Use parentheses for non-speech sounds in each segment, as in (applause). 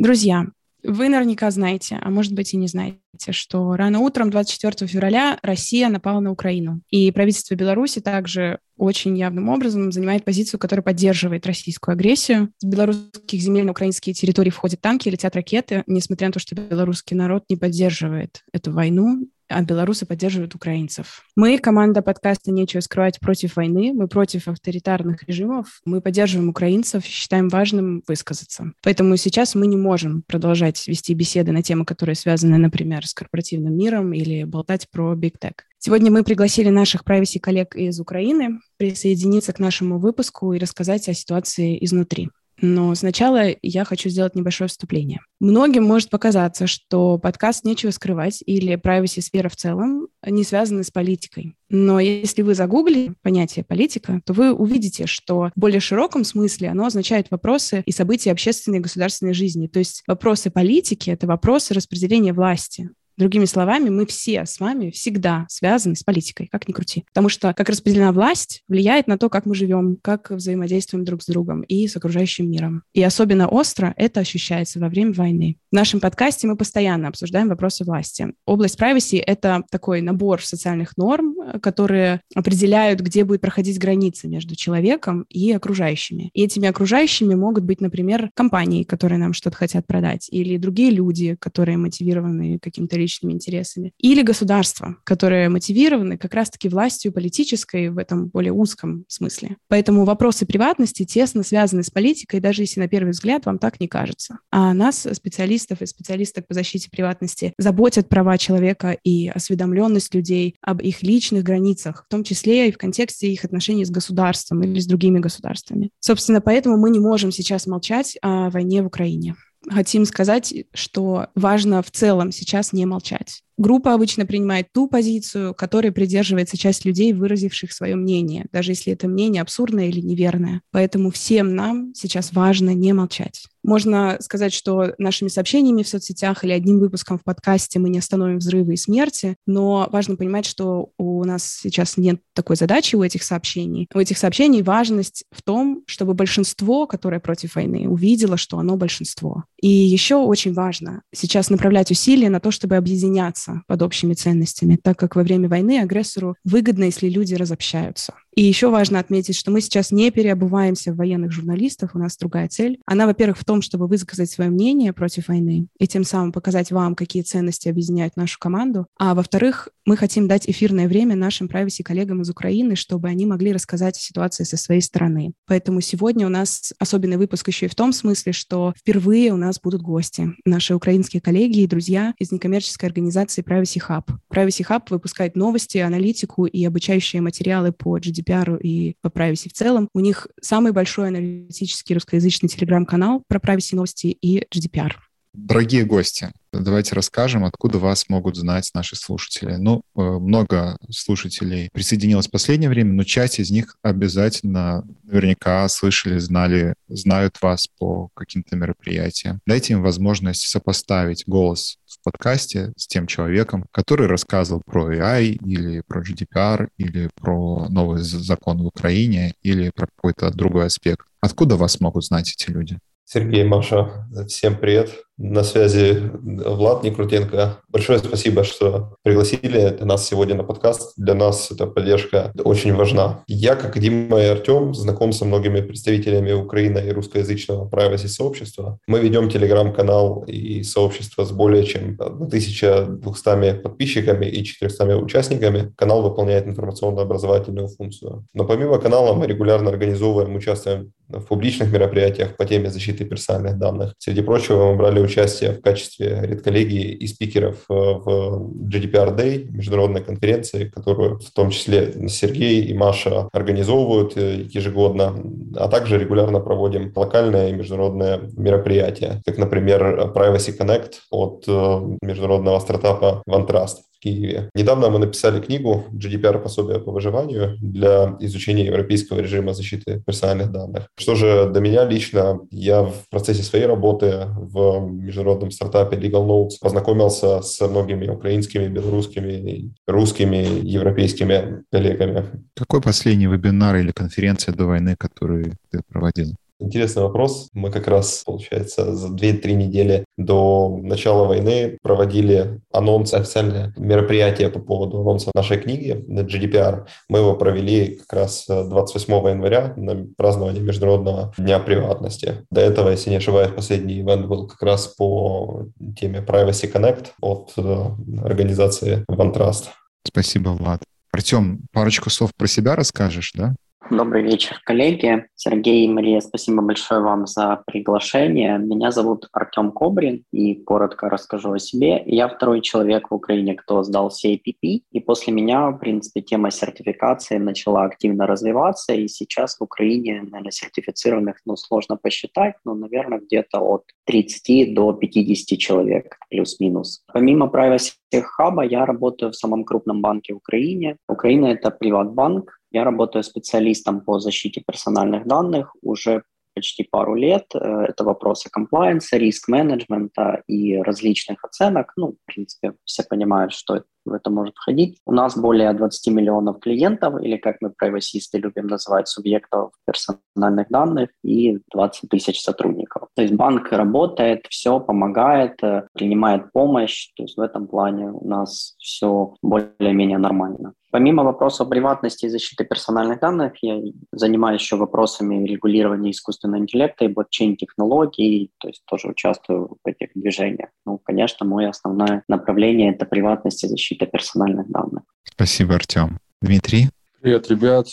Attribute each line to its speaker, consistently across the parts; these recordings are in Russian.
Speaker 1: Друзья, вы наверняка знаете, а может быть и не знаете, что рано утром 24 февраля Россия напала на Украину. И правительство Беларуси также очень явным образом занимает позицию, которая поддерживает российскую агрессию. С белорусских земель на украинские территории входят танки, летят ракеты, несмотря на то, что белорусский народ не поддерживает эту войну а белорусы поддерживают украинцев. Мы, команда подкаста «Нечего скрывать» против войны, мы против авторитарных режимов, мы поддерживаем украинцев, считаем важным высказаться. Поэтому сейчас мы не можем продолжать вести беседы на темы, которые связаны, например, с корпоративным миром или болтать про Big Tech. Сегодня мы пригласили наших privacy коллег из Украины присоединиться к нашему выпуску и рассказать о ситуации изнутри. Но сначала я хочу сделать небольшое вступление. Многим может показаться, что подкаст «Нечего скрывать» или privacy сфера в целом не связаны с политикой. Но если вы загуглите понятие политика, то вы увидите, что в более широком смысле оно означает вопросы и события общественной и государственной жизни. То есть вопросы политики — это вопросы распределения власти, Другими словами, мы все с вами всегда связаны с политикой, как ни крути. Потому что как распределена власть влияет на то, как мы живем, как взаимодействуем друг с другом и с окружающим миром. И особенно остро это ощущается во время войны. В нашем подкасте мы постоянно обсуждаем вопросы власти. Область privacy — это такой набор социальных норм, которые определяют, где будет проходить граница между человеком и окружающими. И этими окружающими могут быть, например, компании, которые нам что-то хотят продать, или другие люди, которые мотивированы каким-то личным личными интересами, или государства, которые мотивированы как раз-таки властью политической в этом более узком смысле. Поэтому вопросы приватности тесно связаны с политикой, даже если на первый взгляд вам так не кажется. А нас, специалистов и специалисток по защите приватности, заботят права человека и осведомленность людей об их личных границах, в том числе и в контексте их отношений с государством или с другими государствами. Собственно, поэтому мы не можем сейчас молчать о войне в Украине хотим сказать, что важно в целом сейчас не молчать. Группа обычно принимает ту позицию, которой придерживается часть людей, выразивших свое мнение, даже если это мнение абсурдное или неверное. Поэтому всем нам сейчас важно не молчать. Можно сказать, что нашими сообщениями в соцсетях или одним выпуском в подкасте мы не остановим взрывы и смерти, но важно понимать, что у нас сейчас нет такой задачи у этих сообщений. У этих сообщений важность в том, чтобы большинство, которое против войны, увидело, что оно большинство. И еще очень важно сейчас направлять усилия на то, чтобы объединяться под общими ценностями, так как во время войны агрессору выгодно, если люди разобщаются. И еще важно отметить, что мы сейчас не переобуваемся в военных журналистов, у нас другая цель. Она, во-первых, в том, чтобы высказать свое мнение против войны и тем самым показать вам, какие ценности объединяют нашу команду. А во-вторых, мы хотим дать эфирное время нашим privacy коллегам из Украины, чтобы они могли рассказать о ситуации со своей стороны. Поэтому сегодня у нас особенный выпуск еще и в том смысле, что впервые у нас будут гости, наши украинские коллеги и друзья из некоммерческой организации Privacy Hub. Privacy Hub выпускает новости, аналитику и обучающие материалы по GDPR и по privacy в целом. У них самый большой аналитический русскоязычный телеграм-канал про privacy новости и GDPR.
Speaker 2: Дорогие гости, давайте расскажем, откуда вас могут знать наши слушатели. Ну, э, много слушателей присоединилось в последнее время, но часть из них обязательно наверняка слышали, знали, знают вас по каким-то мероприятиям. Дайте им возможность сопоставить голос подкасте с тем человеком, который рассказывал про AI или про GDPR или про новый закон в Украине или про какой-то другой аспект. Откуда вас могут знать эти люди?
Speaker 3: Сергей, Маша, всем привет. На связи Влад Некрутенко. Большое спасибо, что пригласили нас сегодня на подкаст. Для нас эта поддержка очень важна. Я, как Дима и Артем, знаком со многими представителями Украины и русскоязычного privacy сообщества. Мы ведем телеграм-канал и сообщество с более чем 1200 подписчиками и 400 участниками. Канал выполняет информационно-образовательную функцию. Но помимо канала мы регулярно организовываем, участвуем в публичных мероприятиях по теме защиты персональных данных. Среди прочего, мы брали участие в качестве редколлегии и спикеров э, в GDPR Day, международной конференции, которую в том числе Сергей и Маша организовывают э, ежегодно, а также регулярно проводим локальные и международные мероприятия, как, например, Privacy Connect от э, международного стартапа OneTrust. Киеве. Недавно мы написали книгу GDPR пособие по выживанию для изучения европейского режима защиты персональных данных. Что же до меня лично, я в процессе своей работы в международном стартапе Legal Notes познакомился с многими украинскими, белорусскими, русскими, европейскими коллегами.
Speaker 2: Какой последний вебинар или конференция до войны, который ты проводил?
Speaker 3: Интересный вопрос. Мы как раз, получается, за 2-3 недели до начала войны проводили анонс, официальное мероприятие по поводу анонса нашей книги на GDPR. Мы его провели как раз 28 января на празднование Международного дня приватности. До этого, если не ошибаюсь, последний ивент был как раз по теме Privacy Connect от э, организации OneTrust.
Speaker 2: Спасибо, Влад. Артем, парочку слов про себя расскажешь, да?
Speaker 4: Добрый вечер, коллеги. Сергей и Мария, спасибо большое вам за приглашение. Меня зовут Артем Кобрин, и коротко расскажу о себе. Я второй человек в Украине, кто сдал CAPP, и после меня, в принципе, тема сертификации начала активно развиваться, и сейчас в Украине, наверное, сертифицированных, ну, сложно посчитать, но, наверное, где-то от 30 до 50 человек, плюс-минус. Помимо Privacy Hub, я работаю в самом крупном банке в Украине. Украина — это приватбанк, я работаю специалистом по защите персональных данных уже почти пару лет. Э, это вопросы комплайенса, риск-менеджмента и различных оценок. Ну, в принципе, все понимают, что в это может входить. У нас более 20 миллионов клиентов, или как мы правосисты любим называть, субъектов персональных данных, и 20 тысяч сотрудников. То есть банк работает, все помогает, э, принимает помощь. То есть в этом плане у нас все более-менее нормально. Помимо вопросов приватности и защиты персональных данных, я занимаюсь еще вопросами регулирования искусственного интеллекта и блокчейн-технологий, то есть тоже участвую в этих движениях. Ну, конечно, мое основное направление – это приватность и защита персональных данных.
Speaker 2: Спасибо, Артем. Дмитрий?
Speaker 5: Привет, ребят.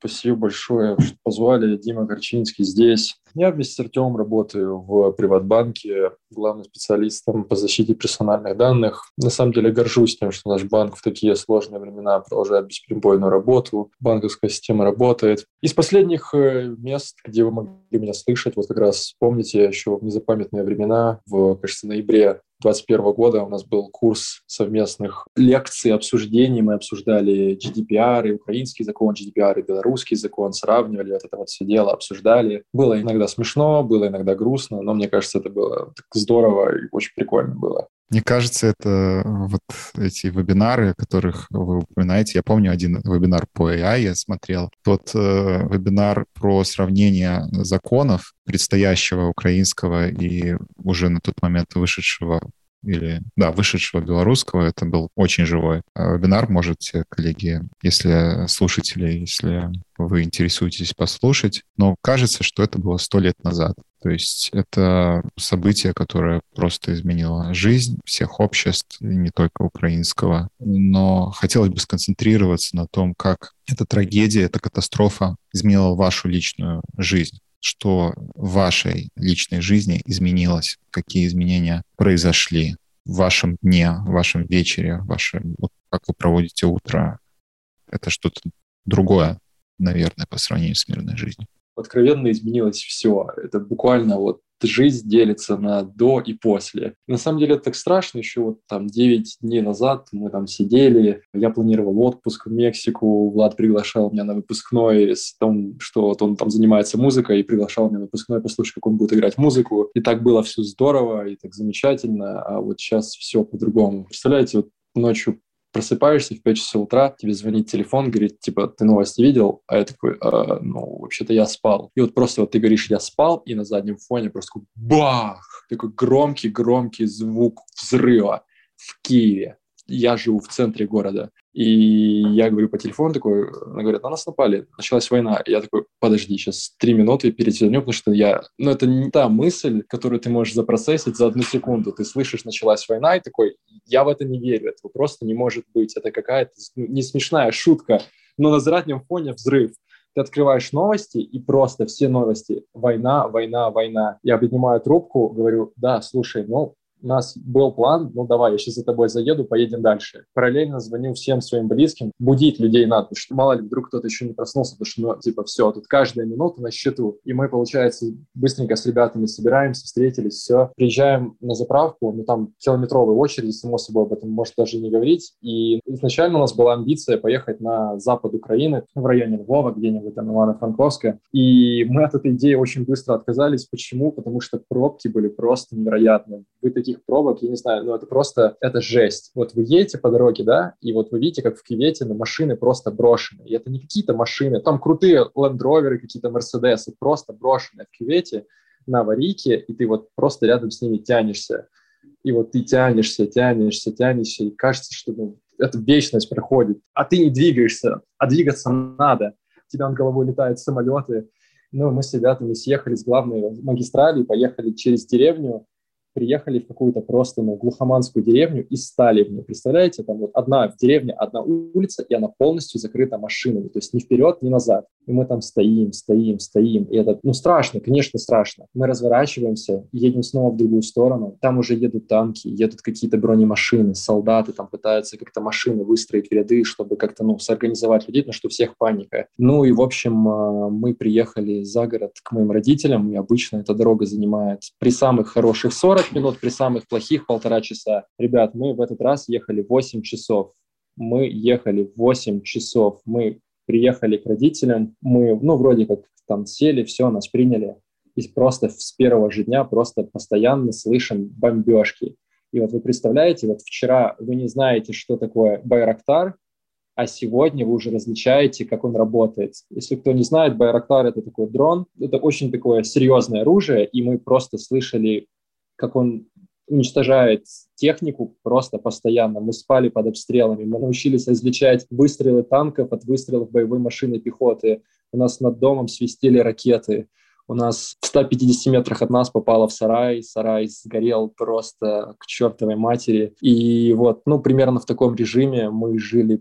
Speaker 5: Спасибо большое, что позвали. Дима Горчинский здесь. Я вместе с Артемом работаю в Приватбанке, главным специалистом по защите персональных данных. На самом деле горжусь тем, что наш банк в такие сложные времена продолжает бесперебойную работу. Банковская система работает. Из последних э, мест, где вы могли меня слышать, вот как раз помните еще в незапамятные времена, в, кажется, ноябре 2021 года у нас был курс совместных лекций, обсуждений. Мы обсуждали GDPR, и украинский закон GDPR, и белорусский закон, сравнивали вот это вот все дело, обсуждали. Было иногда смешно, было иногда грустно, но мне кажется, это было так здорово и очень прикольно было.
Speaker 2: Мне кажется, это вот эти вебинары, которых вы упоминаете. Я помню один вебинар по AI я смотрел. Тот э, вебинар про сравнение законов предстоящего украинского и уже на тот момент вышедшего или, да, вышедшего белорусского. Это был очень живой а вебинар. Можете, коллеги, если слушатели, если вы интересуетесь, послушать. Но кажется, что это было сто лет назад. То есть это событие, которое просто изменило жизнь всех обществ, не только украинского. Но хотелось бы сконцентрироваться на том, как эта трагедия, эта катастрофа изменила вашу личную жизнь что в вашей личной жизни изменилось, какие изменения произошли в вашем дне, в вашем вечере, в вашем, вот как вы проводите утро. Это что-то другое, наверное, по сравнению с мирной жизнью.
Speaker 5: Откровенно изменилось все. Это буквально вот жизнь делится на до и после. На самом деле это так страшно. Еще вот там 9 дней назад мы там сидели, я планировал отпуск в Мексику, Влад приглашал меня на выпускной с том, что вот он там занимается музыкой и приглашал меня на выпускной послушать, как он будет играть музыку. И так было все здорово и так замечательно, а вот сейчас все по-другому. Представляете, вот ночью просыпаешься в 5 часов утра, тебе звонит телефон, говорит, типа, ты новости видел? А я такой, э, ну, вообще-то я спал. И вот просто вот ты говоришь, я спал, и на заднем фоне просто бах! Такой громкий-громкий звук взрыва в Киеве. Я живу в центре города. И я говорю по телефону такой, она говорит, на нас напали, началась война. И я такой, подожди, сейчас три минуты перетянем, потому что я... Ну, это не та мысль, которую ты можешь запроцессить за одну секунду. Ты слышишь, началась война, и такой, я в это не верю, этого просто не может быть. Это какая-то не смешная шутка, но на заднем фоне взрыв. Ты открываешь новости, и просто все новости. Война, война, война. Я поднимаю трубку, говорю, да, слушай, ну, у нас был план, ну давай, я сейчас за тобой заеду, поедем дальше. Параллельно звоню всем своим близким, будить людей надо, что мало ли вдруг кто-то еще не проснулся, потому что, ну, типа, все, тут каждая минута на счету. И мы, получается, быстренько с ребятами собираемся, встретились, все. Приезжаем на заправку, ну там километровые очереди, само собой, об этом может даже не говорить. И изначально у нас была амбиция поехать на запад Украины, в районе Львова, где-нибудь там Ивано-Франковска. И мы от этой идеи очень быстро отказались. Почему? Потому что пробки были просто невероятные вы таких пробок, я не знаю, ну это просто, это жесть. Вот вы едете по дороге, да, и вот вы видите, как в Кювете на машины просто брошены. И это не какие-то машины, там крутые Land Rover, какие-то Мерседесы, просто брошенные в Кювете на аварийке, и ты вот просто рядом с ними тянешься. И вот ты тянешься, тянешься, тянешься, и кажется, что ну, эта вечность проходит, а ты не двигаешься, а двигаться надо. У тебя над головой летают самолеты. Ну, мы с ребятами съехали с главной магистрали, поехали через деревню, приехали в какую-то просто ну, глухоманскую деревню и стали в ней. Представляете, там вот одна в деревне, одна улица, и она полностью закрыта машинами, то есть ни вперед, ни назад. И мы там стоим, стоим, стоим. И это, ну, страшно, конечно, страшно. Мы разворачиваемся, едем снова в другую сторону. Там уже едут танки, едут какие-то бронемашины, солдаты там пытаются как-то машины выстроить в ряды, чтобы как-то, ну, сорганизовать людей, потому что у всех паника. Ну и, в общем, а, мы приехали за город к моим родителям, и обычно эта дорога занимает при самых хороших 40 минут, при самых плохих полтора часа. Ребят, мы в этот раз ехали 8 часов. Мы ехали 8 часов. Мы приехали к родителям, мы, ну, вроде как там сели, все, нас приняли, и просто с первого же дня просто постоянно слышим бомбежки. И вот вы представляете, вот вчера вы не знаете, что такое Байрактар, а сегодня вы уже различаете, как он работает. Если кто не знает, Байрактар — это такой дрон, это очень такое серьезное оружие, и мы просто слышали, как он уничтожает технику просто постоянно. Мы спали под обстрелами, мы научились различать выстрелы танков от выстрелов боевой машины пехоты. У нас над домом свистели ракеты у нас в 150 метрах от нас попало в сарай, сарай сгорел просто к чертовой матери. И вот, ну, примерно в таком режиме мы жили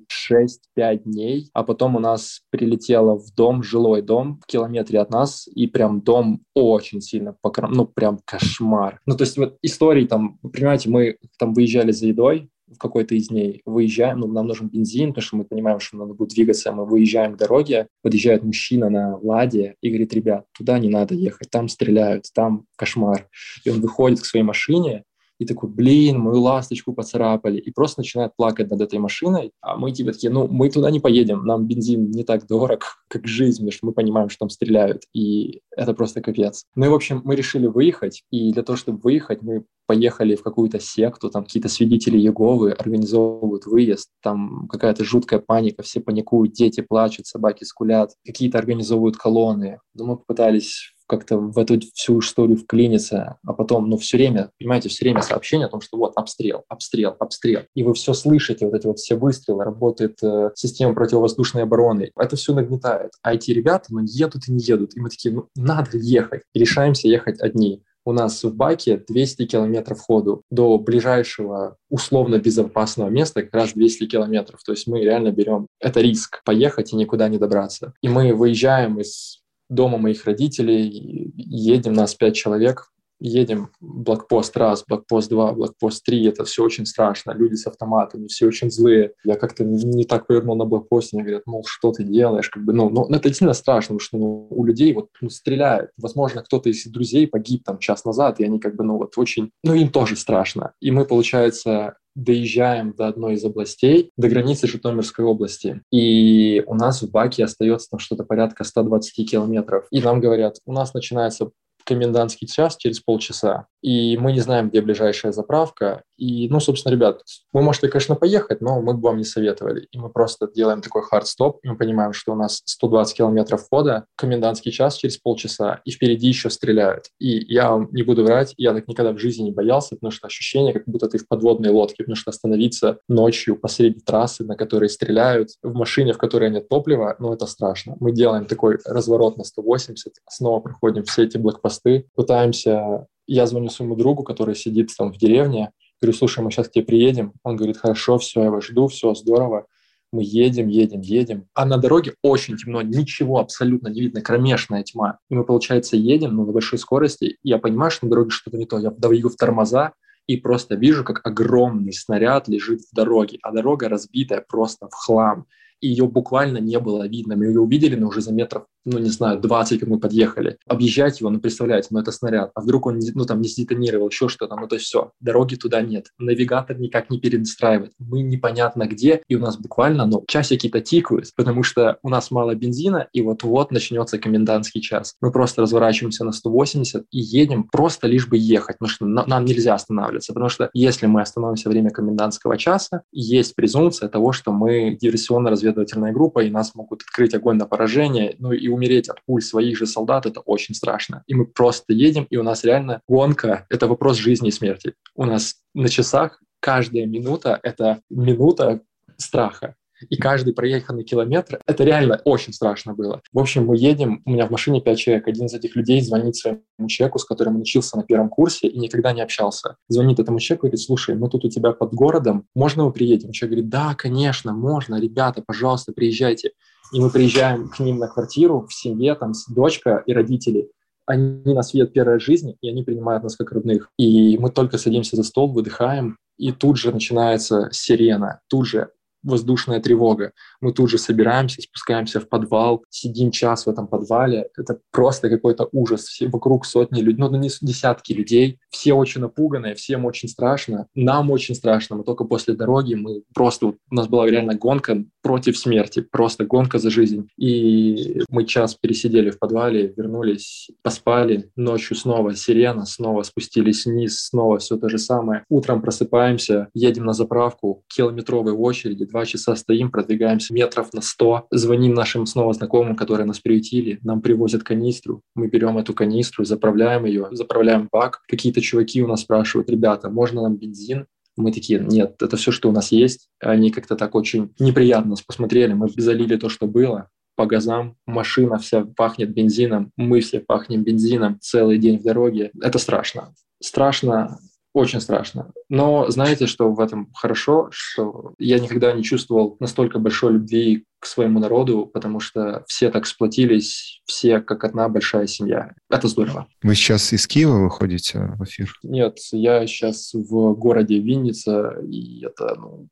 Speaker 5: 6-5 дней, а потом у нас прилетело в дом, жилой дом в километре от нас, и прям дом очень сильно покром, ну, прям кошмар. Ну, то есть вот истории там, понимаете, мы там выезжали за едой, в какой-то из дней выезжаем, ну, нам нужен бензин, потому что мы понимаем, что надо будет двигаться, мы выезжаем к дороге, подъезжает мужчина на ладе и говорит, ребят, туда не надо ехать, там стреляют, там кошмар. И он выходит к своей машине, и такой, блин, мою ласточку поцарапали, и просто начинает плакать над этой машиной, а мы типа такие, ну, мы туда не поедем, нам бензин не так дорог, (laughs) как жизнь, потому что мы понимаем, что там стреляют, и это просто капец. Ну и, в общем, мы решили выехать, и для того, чтобы выехать, мы поехали в какую-то секту, там какие-то свидетели Еговы организовывают выезд, там какая-то жуткая паника, все паникуют, дети плачут, собаки скулят, какие-то организовывают колонны. Но мы попытались как-то в эту всю историю вклиниться, а потом, ну, все время, понимаете, все время сообщение о том, что вот обстрел, обстрел, обстрел. И вы все слышите, вот эти вот все выстрелы, работает э, система противовоздушной обороны. Это все нагнетает. А эти ребята, ну, едут и не едут. И мы такие, ну, надо ехать. И решаемся ехать одни у нас в баке 200 километров ходу. До ближайшего условно безопасного места как раз 200 километров. То есть мы реально берем... Это риск поехать и никуда не добраться. И мы выезжаем из дома моих родителей, едем нас пять человек, едем блокпост раз, блокпост два, блокпост три, это все очень страшно, люди с автоматами, все очень злые. Я как-то не так повернул на блокпосте, мне говорят, мол, что ты делаешь, как бы, ну, ну это действительно страшно, потому что ну, у людей вот ну, стреляют. Возможно, кто-то из друзей погиб там час назад, и они как бы, ну, вот очень, ну, им тоже страшно. И мы, получается, доезжаем до одной из областей, до границы Житомирской области. И у нас в Баке остается там что-то порядка 120 километров. И нам говорят, у нас начинается комендантский час через полчаса и мы не знаем, где ближайшая заправка. И, ну, собственно, ребят, вы можете, конечно, поехать, но мы бы вам не советовали. И мы просто делаем такой хард-стоп, и мы понимаем, что у нас 120 километров хода, комендантский час через полчаса, и впереди еще стреляют. И я вам не буду врать, я так никогда в жизни не боялся, потому что ощущение, как будто ты в подводной лодке, потому что остановиться ночью посреди трассы, на которой стреляют, в машине, в которой нет топлива, ну, это страшно. Мы делаем такой разворот на 180, снова проходим все эти блокпосты, пытаемся я звоню своему другу, который сидит там в деревне, говорю, слушай, мы сейчас к тебе приедем. Он говорит, хорошо, все, я вас жду, все, здорово. Мы едем, едем, едем. А на дороге очень темно, ничего абсолютно не видно, кромешная тьма. И мы, получается, едем ну, на большой скорости. Я понимаю, что на дороге что-то не то. Я даю в тормоза, и просто вижу, как огромный снаряд лежит в дороге, а дорога разбитая просто в хлам. И ее буквально не было видно. Мы ее увидели, но уже за метров ну, не знаю, 20, как мы подъехали. Объезжать его, ну, представляете, ну, это снаряд. А вдруг он, ну, там, не сдетонировал, еще что-то, ну, то есть все, дороги туда нет. Навигатор никак не перестраивает. Мы непонятно где, и у нас буквально, ну, часики-то тикают, потому что у нас мало бензина, и вот-вот начнется комендантский час. Мы просто разворачиваемся на 180 и едем просто лишь бы ехать, потому что нам нельзя останавливаться, потому что если мы остановимся время комендантского часа, есть презумпция того, что мы диверсионно-разведывательная группа, и нас могут открыть огонь на поражение, ну и умереть от пуль своих же солдат, это очень страшно. И мы просто едем, и у нас реально гонка — это вопрос жизни и смерти. У нас на часах каждая минута — это минута страха. И каждый проеханный километр, это реально очень страшно было. В общем, мы едем, у меня в машине пять человек, один из этих людей звонит своему человеку, с которым он учился на первом курсе и никогда не общался. Звонит этому человеку и говорит, слушай, мы тут у тебя под городом, можно мы приедем? Человек говорит, да, конечно, можно, ребята, пожалуйста, приезжайте. И мы приезжаем к ним на квартиру в семье, там дочка и родители. Они нас видят первой жизни, и они принимают нас как родных. И мы только садимся за стол, выдыхаем, и тут же начинается сирена, тут же воздушная тревога. Мы тут же собираемся, спускаемся в подвал, сидим час в этом подвале. Это просто какой-то ужас. Все вокруг сотни людей, ну, не десятки людей. Все очень напуганные, всем очень страшно. Нам очень страшно. Мы только после дороги, мы просто... У нас была реально гонка против смерти, просто гонка за жизнь. И мы час пересидели в подвале, вернулись, поспали. Ночью снова сирена, снова спустились вниз, снова все то же самое. Утром просыпаемся, едем на заправку, километровой очереди, два часа стоим, продвигаемся метров на сто, звоним нашим снова знакомым, которые нас приютили, нам привозят канистру, мы берем эту канистру, заправляем ее, заправляем бак. Какие-то чуваки у нас спрашивают, ребята, можно нам бензин? Мы такие, нет, это все, что у нас есть. Они как-то так очень неприятно нас посмотрели, мы залили то, что было, по газам, машина вся пахнет бензином, мы все пахнем бензином целый день в дороге. Это страшно. Страшно очень страшно. Но знаете, что в этом хорошо, что я никогда не чувствовал настолько большой любви к своему народу, потому что все так сплотились, все как одна большая семья. Это здорово.
Speaker 2: Вы сейчас из Киева выходите в эфир?
Speaker 5: Нет, я сейчас в городе Винница, и это ну,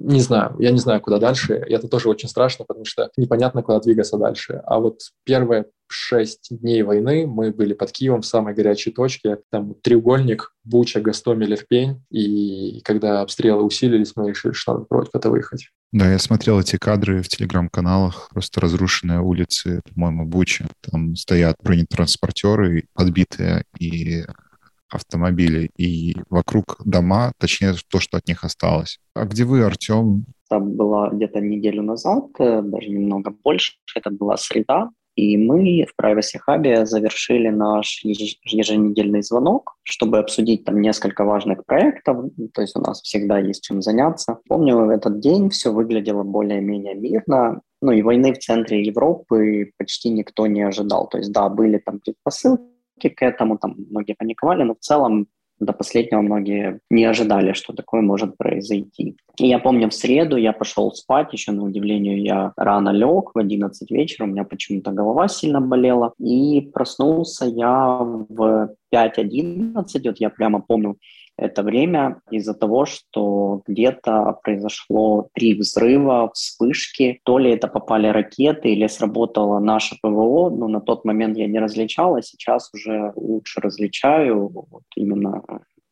Speaker 5: не знаю, я не знаю, куда дальше. И это тоже очень страшно, потому что непонятно, куда двигаться дальше. А вот первые шесть дней войны мы были под Киевом в самой горячей точке. Там треугольник, Буча, Гастомель, Ирпень. И когда обстрелы усилились, мы решили, что надо против это выехать.
Speaker 2: Да, я смотрел эти кадры в телеграм-каналах, просто разрушенные улицы, по-моему, Буча. Там стоят бронетранспортеры подбитые, и автомобилей и вокруг дома, точнее, то, что от них осталось. А где вы, Артем?
Speaker 4: Это было где-то неделю назад, э, даже немного больше. Это была среда, и мы в Privacy Hub завершили наш еженедельный звонок, чтобы обсудить там несколько важных проектов. То есть у нас всегда есть чем заняться. Помню, в этот день все выглядело более-менее мирно. Ну и войны в центре Европы почти никто не ожидал. То есть да, были там предпосылки, к этому, там многие паниковали, но в целом до последнего многие не ожидали, что такое может произойти. И я помню, в среду я пошел спать, еще на удивление я рано лег, в 11 вечера, у меня почему-то голова сильно болела, и проснулся я в 5.11, вот я прямо помню, это время из-за того, что где-то произошло три взрыва, вспышки. То ли это попали ракеты или сработало наше ПВО, но на тот момент я не различал, а сейчас уже лучше различаю вот именно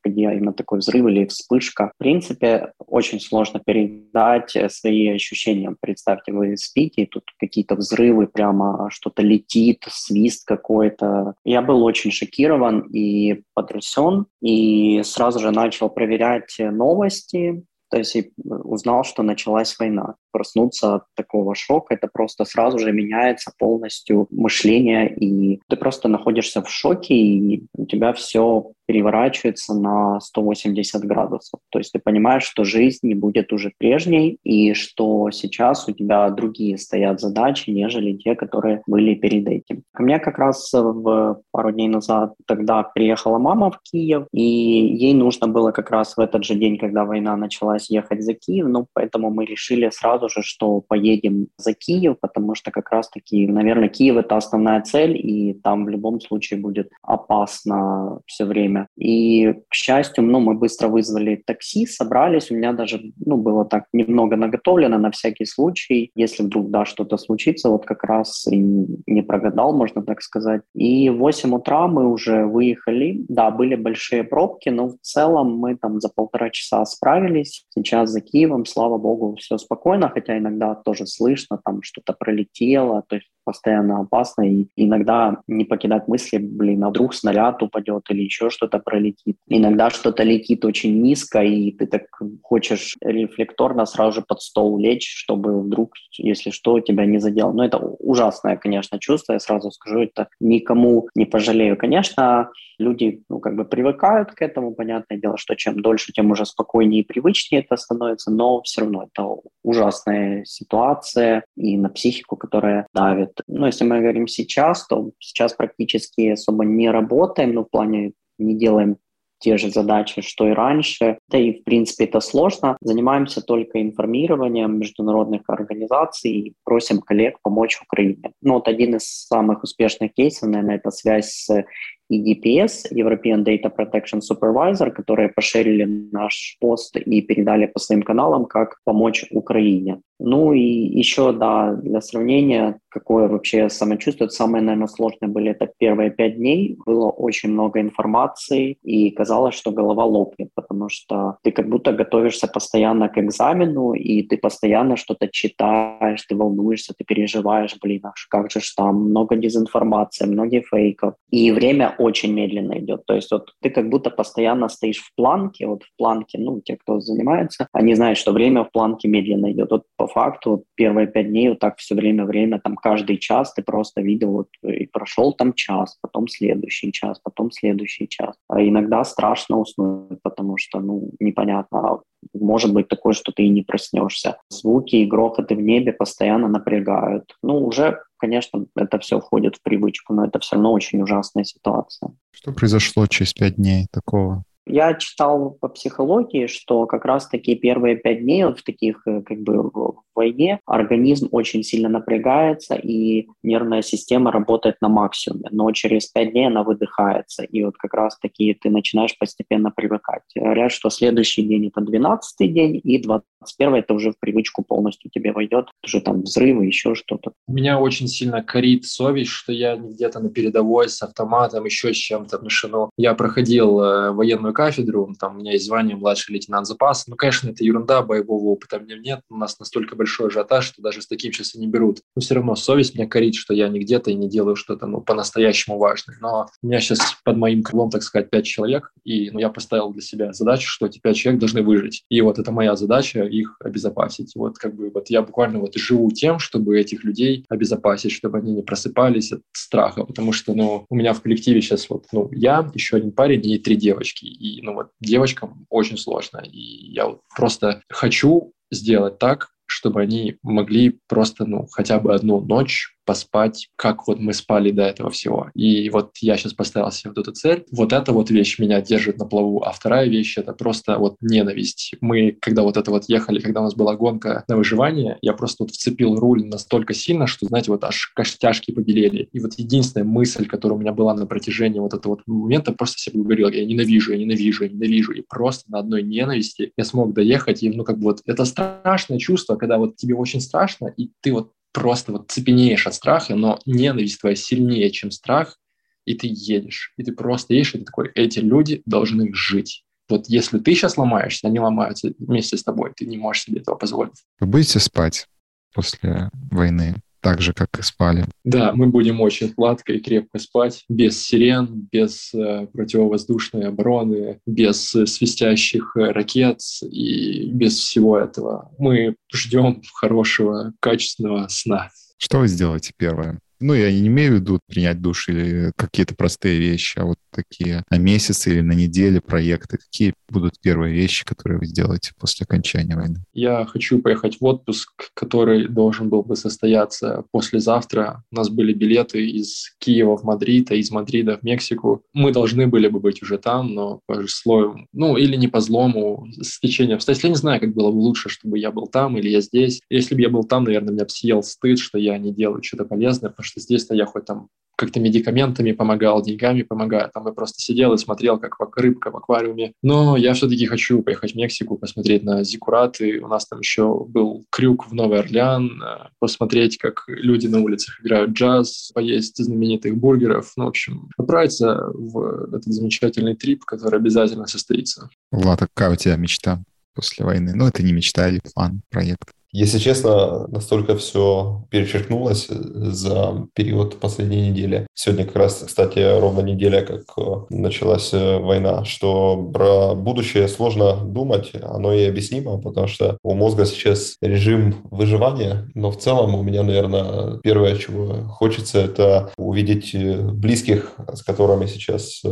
Speaker 4: где именно такой взрыв или вспышка. В принципе, очень сложно передать э, свои ощущения. Представьте, вы спите, и тут какие-то взрывы, прямо что-то летит, свист какой-то. Я был очень шокирован и потрясен, и сразу же начал проверять новости, то есть э, узнал, что началась война. Проснуться от такого шока, это просто сразу же меняется полностью мышление, и ты просто находишься в шоке, и у тебя все переворачивается на 180 градусов. То есть ты понимаешь, что жизнь не будет уже прежней, и что сейчас у тебя другие стоят задачи, нежели те, которые были перед этим. Ко мне как раз в пару дней назад тогда приехала мама в Киев, и ей нужно было как раз в этот же день, когда война началась, ехать за Киев, ну, поэтому мы решили сразу сразу же, что поедем за Киев, потому что как раз-таки, наверное, Киев — это основная цель, и там в любом случае будет опасно все время. И, к счастью, ну, мы быстро вызвали такси, собрались, у меня даже, ну, было так немного наготовлено на всякий случай, если вдруг, да, что-то случится, вот как раз и не прогадал, можно так сказать. И в 8 утра мы уже выехали, да, были большие пробки, но в целом мы там за полтора часа справились. Сейчас за Киевом, слава богу, все спокойно, хотя иногда тоже слышно, там что-то пролетело, то есть постоянно опасно, и иногда не покидать мысли, блин, а вдруг снаряд упадет или еще что-то пролетит. Иногда что-то летит очень низко, и ты так хочешь рефлекторно сразу же под стол лечь, чтобы вдруг, если что, тебя не задело. Но это ужасное, конечно, чувство, я сразу скажу, это никому не пожалею. Конечно, люди ну, как бы привыкают к этому, понятное дело, что чем дольше, тем уже спокойнее и привычнее это становится, но все равно это ужасная ситуация и на психику, которая давит. Ну, если мы говорим сейчас, то сейчас практически особо не работаем, ну, в плане не делаем те же задачи, что и раньше. Да и, в принципе, это сложно. Занимаемся только информированием международных организаций и просим коллег помочь Украине. Ну, вот один из самых успешных кейсов, наверное, это связь с EDPS, European Data Protection Supervisor, которые пошерили наш пост и передали по своим каналам, как помочь Украине. Ну и еще, да, для сравнения, какое вообще самочувствие, самое, наверное, сложное были это первые пять дней. Было очень много информации, и казалось, что голова лопнет, потому что ты как будто готовишься постоянно к экзамену, и ты постоянно что-то читаешь, ты волнуешься, ты переживаешь, блин, аж как же ж там, много дезинформации, много фейков. И время очень медленно идет. То есть вот ты как будто постоянно стоишь в планке, вот в планке, ну, те, кто занимается, они знают, что время в планке медленно идет. Вот по факту вот первые пять дней вот так все время, время, там каждый час ты просто видел, вот и прошел там час, потом следующий час, потом следующий час. А иногда страшно уснуть, потому что, ну, непонятно, а может быть такое, что ты и не проснешься. Звуки и грохоты в небе постоянно напрягают. Ну, уже конечно, это все входит в привычку, но это все равно очень ужасная ситуация.
Speaker 2: Что произошло через пять дней такого?
Speaker 4: Я читал по психологии, что как раз таки первые пять дней вот в таких э, как бы войне организм очень сильно напрягается, и нервная система работает на максимуме, но через пять дней она выдыхается, и вот как раз-таки ты начинаешь постепенно привыкать. Говорят, что следующий день — это 12 день, и 21 это уже в привычку полностью тебе войдет, уже там взрывы, еще что-то.
Speaker 5: Меня очень сильно корит совесть, что я где-то на передовой с автоматом, еще с чем-то отношено. Я проходил э, военную кафедру, там у меня есть звание младший лейтенант запаса. Ну, конечно, это ерунда, боевого опыта меня нет, у нас настолько большой ажиотаж, что даже с таким сейчас и не берут. Но все равно совесть меня корит, что я не где-то и не делаю что-то ну, по-настоящему важное. Но у меня сейчас под моим крылом, так сказать, пять человек, и ну, я поставил для себя задачу, что эти пять человек должны выжить. И вот это моя задача их обезопасить. Вот как бы вот я буквально вот живу тем, чтобы этих людей обезопасить, чтобы они не просыпались от страха, потому что ну, у меня в коллективе сейчас вот ну, я, еще один парень и три девочки. И ну вот девочкам очень сложно. И я вот просто хочу сделать так, чтобы они могли просто, ну, хотя бы одну ночь поспать, как вот мы спали до этого всего. И вот я сейчас поставил себе вот эту цель. Вот эта вот вещь меня держит на плаву. А вторая вещь — это просто вот ненависть. Мы, когда вот это вот ехали, когда у нас была гонка на выживание, я просто вот вцепил руль настолько сильно, что, знаете, вот аж костяшки побелели. И вот единственная мысль, которая у меня была на протяжении вот этого вот момента, просто себе говорил, я ненавижу, я ненавижу, я ненавижу. И просто на одной ненависти я смог доехать. И, ну, как бы вот это страшное чувство, когда вот тебе очень страшно, и ты вот просто вот цепенеешь от страха, но ненависть твоя сильнее, чем страх, и ты едешь. И ты просто едешь, и ты такой, эти люди должны жить. Вот если ты сейчас ломаешься, они ломаются вместе с тобой, ты не можешь себе этого позволить.
Speaker 2: Вы будете спать после войны? Так же, как и спали.
Speaker 5: Да, мы будем очень сладко и крепко спать, без сирен, без э, противовоздушной обороны, без э, свистящих э, ракет и без всего этого. Мы ждем хорошего, качественного сна.
Speaker 2: Что вы сделаете первое? Ну, я не имею в виду принять душ или какие-то простые вещи, а вот такие на месяц или на неделю проекты? Какие будут первые вещи, которые вы сделаете после окончания войны?
Speaker 5: Я хочу поехать в отпуск, который должен был бы состояться послезавтра. У нас были билеты из Киева в Мадрид, а из Мадрида в Мексику. Мы должны были бы быть уже там, но по злому, ну или не по злому, с течением обстоятельств. Я не знаю, как было бы лучше, чтобы я был там или я здесь. Если бы я был там, наверное, меня бы съел стыд, что я не делаю что-то полезное, потому что здесь-то я хоть там как-то медикаментами помогал, деньгами помогаю. Там я просто сидел и смотрел, как рыбка в аквариуме. Но я все-таки хочу поехать в Мексику, посмотреть на зиккураты. У нас там еще был крюк в Новый Орлеан, э, посмотреть, как люди на улицах играют джаз, поесть знаменитых бургеров. Ну, в общем, отправиться в этот замечательный трип, который обязательно состоится.
Speaker 2: Влад, а какая у тебя мечта после войны? Ну, это не мечта или план, проект.
Speaker 3: Если честно, настолько все перечеркнулось за период последней недели. Сегодня как раз, кстати, ровно неделя, как э, началась э, война, что про будущее сложно думать, оно и объяснимо, потому что у мозга сейчас режим выживания, но в целом у меня, наверное, первое, чего хочется, это увидеть э, близких, с которыми сейчас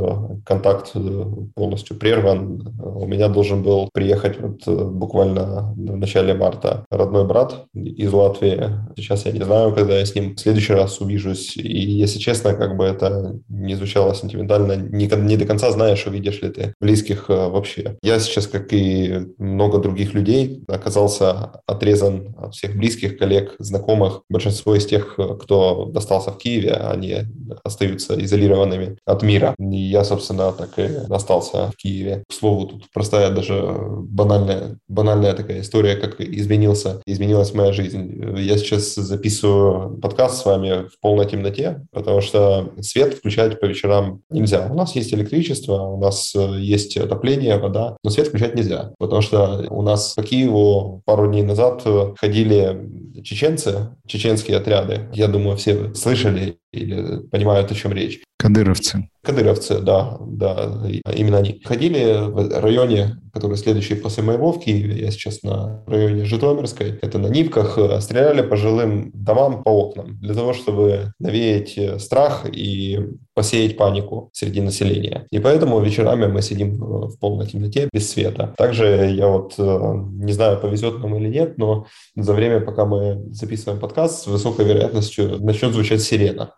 Speaker 3: контакт полностью прерван. У меня должен был приехать вот буквально в начале марта родной брат из Латвии. Сейчас я не знаю, когда я с ним в следующий раз увижусь. И, если честно, как бы это не звучало сентиментально, не, не до конца знаешь, увидишь ли ты близких э, вообще. Я сейчас, как и много других людей, оказался отрезан от всех близких, коллег, знакомых. Большинство из тех, кто достался в Киеве, они остаются изолированными от мира. И я, собственно, так и остался в Киеве. К слову, тут простая даже банальная, банальная такая история, как изменился изменилась моя жизнь. Я сейчас записываю подкаст с вами в полной темноте, потому что свет включать по вечерам нельзя. У нас есть электричество, у нас э, есть отопление, вода, но свет включать нельзя, потому что у нас по Киеву пару дней назад ходили чеченцы, чеченские отряды. Я думаю, все слышали или понимают, о чем речь.
Speaker 2: Кадыровцы.
Speaker 3: Кадыровцы, да, да, именно они. Ходили в районе, который следующий после моего в Киеве, я сейчас на районе Житомирской, это на Нивках, стреляли по жилым домам, по окнам, для того, чтобы навеять страх и посеять панику среди населения. И поэтому вечерами мы сидим в полной темноте, без света. Также я вот э, не знаю, повезет нам или нет, но за время, пока мы записываем подкаст, с высокой вероятностью начнет звучать сирена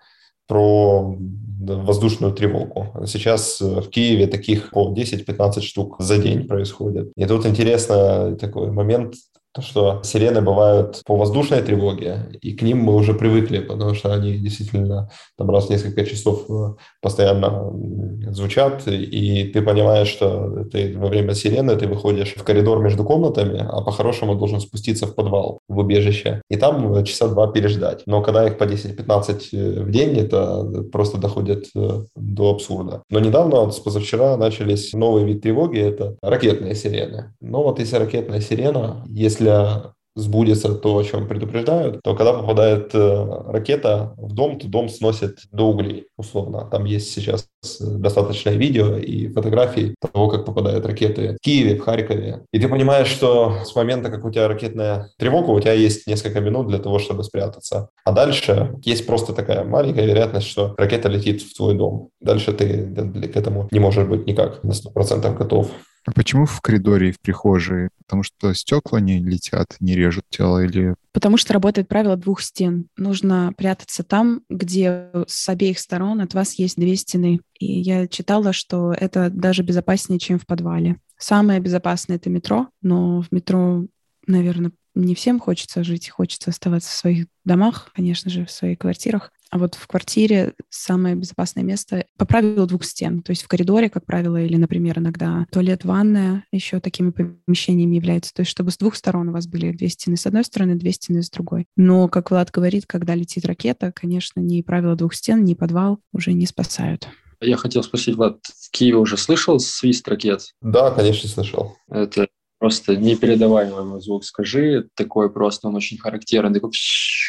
Speaker 3: про воздушную тревогу. Сейчас в Киеве таких по 10-15 штук за день происходит. И тут интересно такой момент, то, что сирены бывают по воздушной тревоге, и к ним мы уже привыкли, потому что они действительно там раз в несколько часов э, постоянно звучат, и ты понимаешь, что ты во время сирены ты выходишь в коридор между комнатами, а по-хорошему должен спуститься в подвал, в убежище, и там часа два переждать. Но когда их по 10-15 э, в день, это просто доходит э, до абсурда. Но недавно, вот позавчера, начались новый вид тревоги, это ракетные сирены. Но вот если ракетная сирена, если если сбудется то, о чем предупреждают, то когда попадает э, ракета в дом, то дом сносит до углей, условно. Там есть сейчас достаточное видео и фотографии того, как попадают ракеты в Киеве, в Харькове. И ты понимаешь, что с момента, как у тебя ракетная тревога, у тебя есть несколько минут для того, чтобы спрятаться. А дальше есть просто такая маленькая вероятность, что ракета летит в твой дом. Дальше ты к этому не можешь быть никак на 100% готов.
Speaker 2: А почему в коридоре и в прихожей? Потому что стекла не летят, не режут тело или...
Speaker 1: Потому что работает правило двух стен. Нужно прятаться там, где с обеих сторон от вас есть две стены. И я читала, что это даже безопаснее, чем в подвале. Самое безопасное — это метро, но в метро, наверное, не всем хочется жить, хочется оставаться в своих домах, конечно же, в своих квартирах. А вот в квартире самое безопасное место по правилу двух стен. То есть в коридоре, как правило, или, например, иногда туалет, ванная еще такими помещениями являются. То есть чтобы с двух сторон у вас были две стены с одной стороны, две стены с другой. Но, как Влад говорит, когда летит ракета, конечно, ни правила двух стен, ни подвал уже не спасают.
Speaker 5: Я хотел спросить, Влад, в Киеве уже слышал свист ракет?
Speaker 3: Да, конечно, слышал.
Speaker 5: Это Просто непередаваемый звук, скажи, такой просто, он очень характерный, такой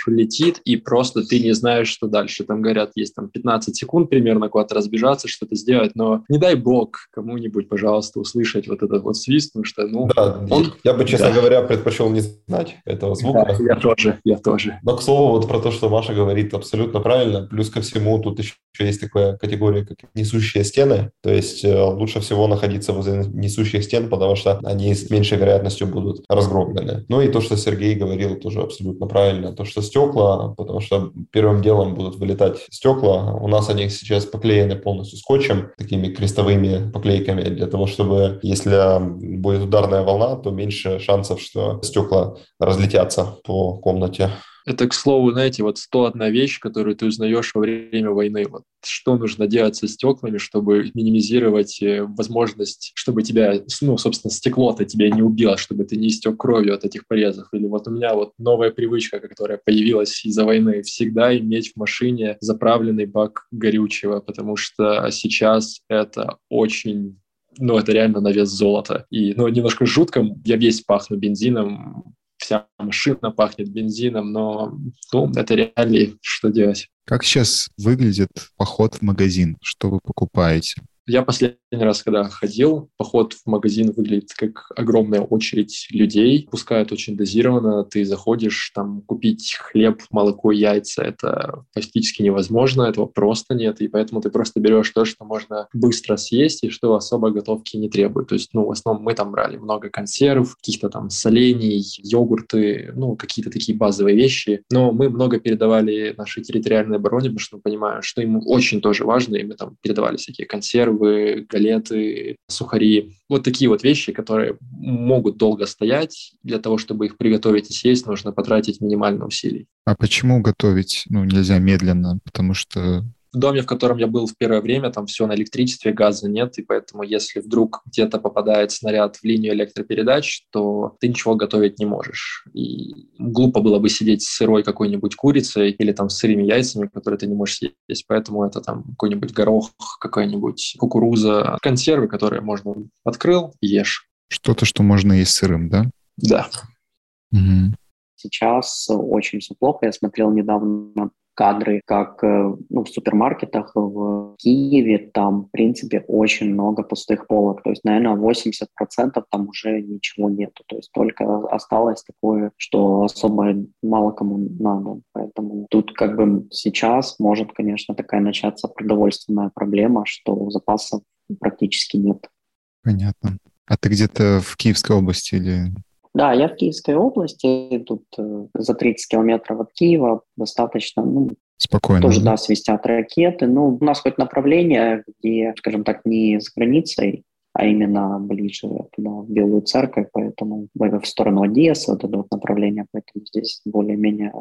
Speaker 5: летит, и просто ты не знаешь, что дальше. Там говорят, есть там 15 секунд примерно куда-то разбежаться, что-то сделать, но не дай бог кому-нибудь, пожалуйста, услышать вот этот вот свист, потому что, ну...
Speaker 3: Да, он... я бы, честно да. говоря, предпочел не знать этого звука.
Speaker 5: Да, я тоже, я тоже.
Speaker 3: Но, к слову, вот про то, что Маша говорит, абсолютно правильно. Плюс ко всему, тут еще есть такая категория, как несущие стены. То есть э, лучше всего находиться возле несущих стен, потому что они с меньшей вероятностью будут разгромлены. Ну и то, что Сергей говорил, тоже абсолютно правильно. То, что стекла, потому что первым делом будут вылетать стекла. У нас они сейчас поклеены полностью скотчем, такими крестовыми поклейками, для того, чтобы, если будет ударная волна, то меньше шансов, что стекла разлетятся по комнате.
Speaker 5: Это, к слову, знаете, вот 101 вещь, которую ты узнаешь во время войны. Вот что нужно делать со стеклами, чтобы минимизировать э, возможность, чтобы тебя, ну, собственно, стекло-то тебя не убило, чтобы ты не истек кровью от этих порезов. Или вот у меня вот новая привычка, которая появилась из-за войны, всегда иметь в машине заправленный бак горючего, потому что сейчас это очень ну, это реально на вес золота. И, ну, немножко жутко, я весь пахну бензином, вся машина пахнет бензином, но ну, это реалии, что делать.
Speaker 2: Как сейчас выглядит поход в магазин? Что вы покупаете?
Speaker 5: Я последний раз, когда ходил, поход в магазин выглядит как огромная очередь людей. Пускают очень дозированно. Ты заходишь, там, купить хлеб, молоко, яйца. Это практически невозможно, этого просто нет. И поэтому ты просто берешь то, что можно быстро съесть и что особо готовки не требует. То есть, ну, в основном мы там брали много консерв, каких-то там солений, йогурты, ну, какие-то такие базовые вещи. Но мы много передавали нашей территориальной обороне, потому что мы понимаем, что ему очень тоже важно, и мы там передавали всякие консервы, консервы, галеты, сухари. Вот такие вот вещи, которые могут долго стоять. Для того, чтобы их приготовить и съесть, нужно потратить минимально усилий.
Speaker 2: А почему готовить ну, нельзя медленно? Потому что
Speaker 5: в доме, в котором я был в первое время, там все на электричестве, газа нет, и поэтому если вдруг где-то попадает снаряд в линию электропередач, то ты ничего готовить не можешь. И глупо было бы сидеть с сырой какой-нибудь курицей или там с сырыми яйцами, которые ты не можешь съесть. Поэтому это там какой-нибудь горох, какая-нибудь кукуруза, консервы, которые можно открыл, ешь.
Speaker 2: Что-то, что можно есть сырым, да?
Speaker 5: Да.
Speaker 4: Угу. Сейчас очень все плохо. Я смотрел недавно кадры, как э, ну, в супермаркетах в Киеве, там, в принципе, очень много пустых полок. То есть, наверное, 80% там уже ничего нету. То есть только осталось такое, что особо мало кому надо. Поэтому тут как бы сейчас может, конечно, такая начаться продовольственная проблема, что запасов практически нет.
Speaker 2: Понятно. А ты где-то в Киевской области или
Speaker 4: да, я в Киевской области, тут э, за 30 километров от Киева, достаточно, ну,
Speaker 2: Спокойно.
Speaker 4: Тоже, да, свистят ракеты. Ну, у нас хоть направление, где, скажем так, не с границей, а именно ближе туда, в Белую Церковь, поэтому в сторону Одессы, вот это вот направление, поэтому здесь более-менее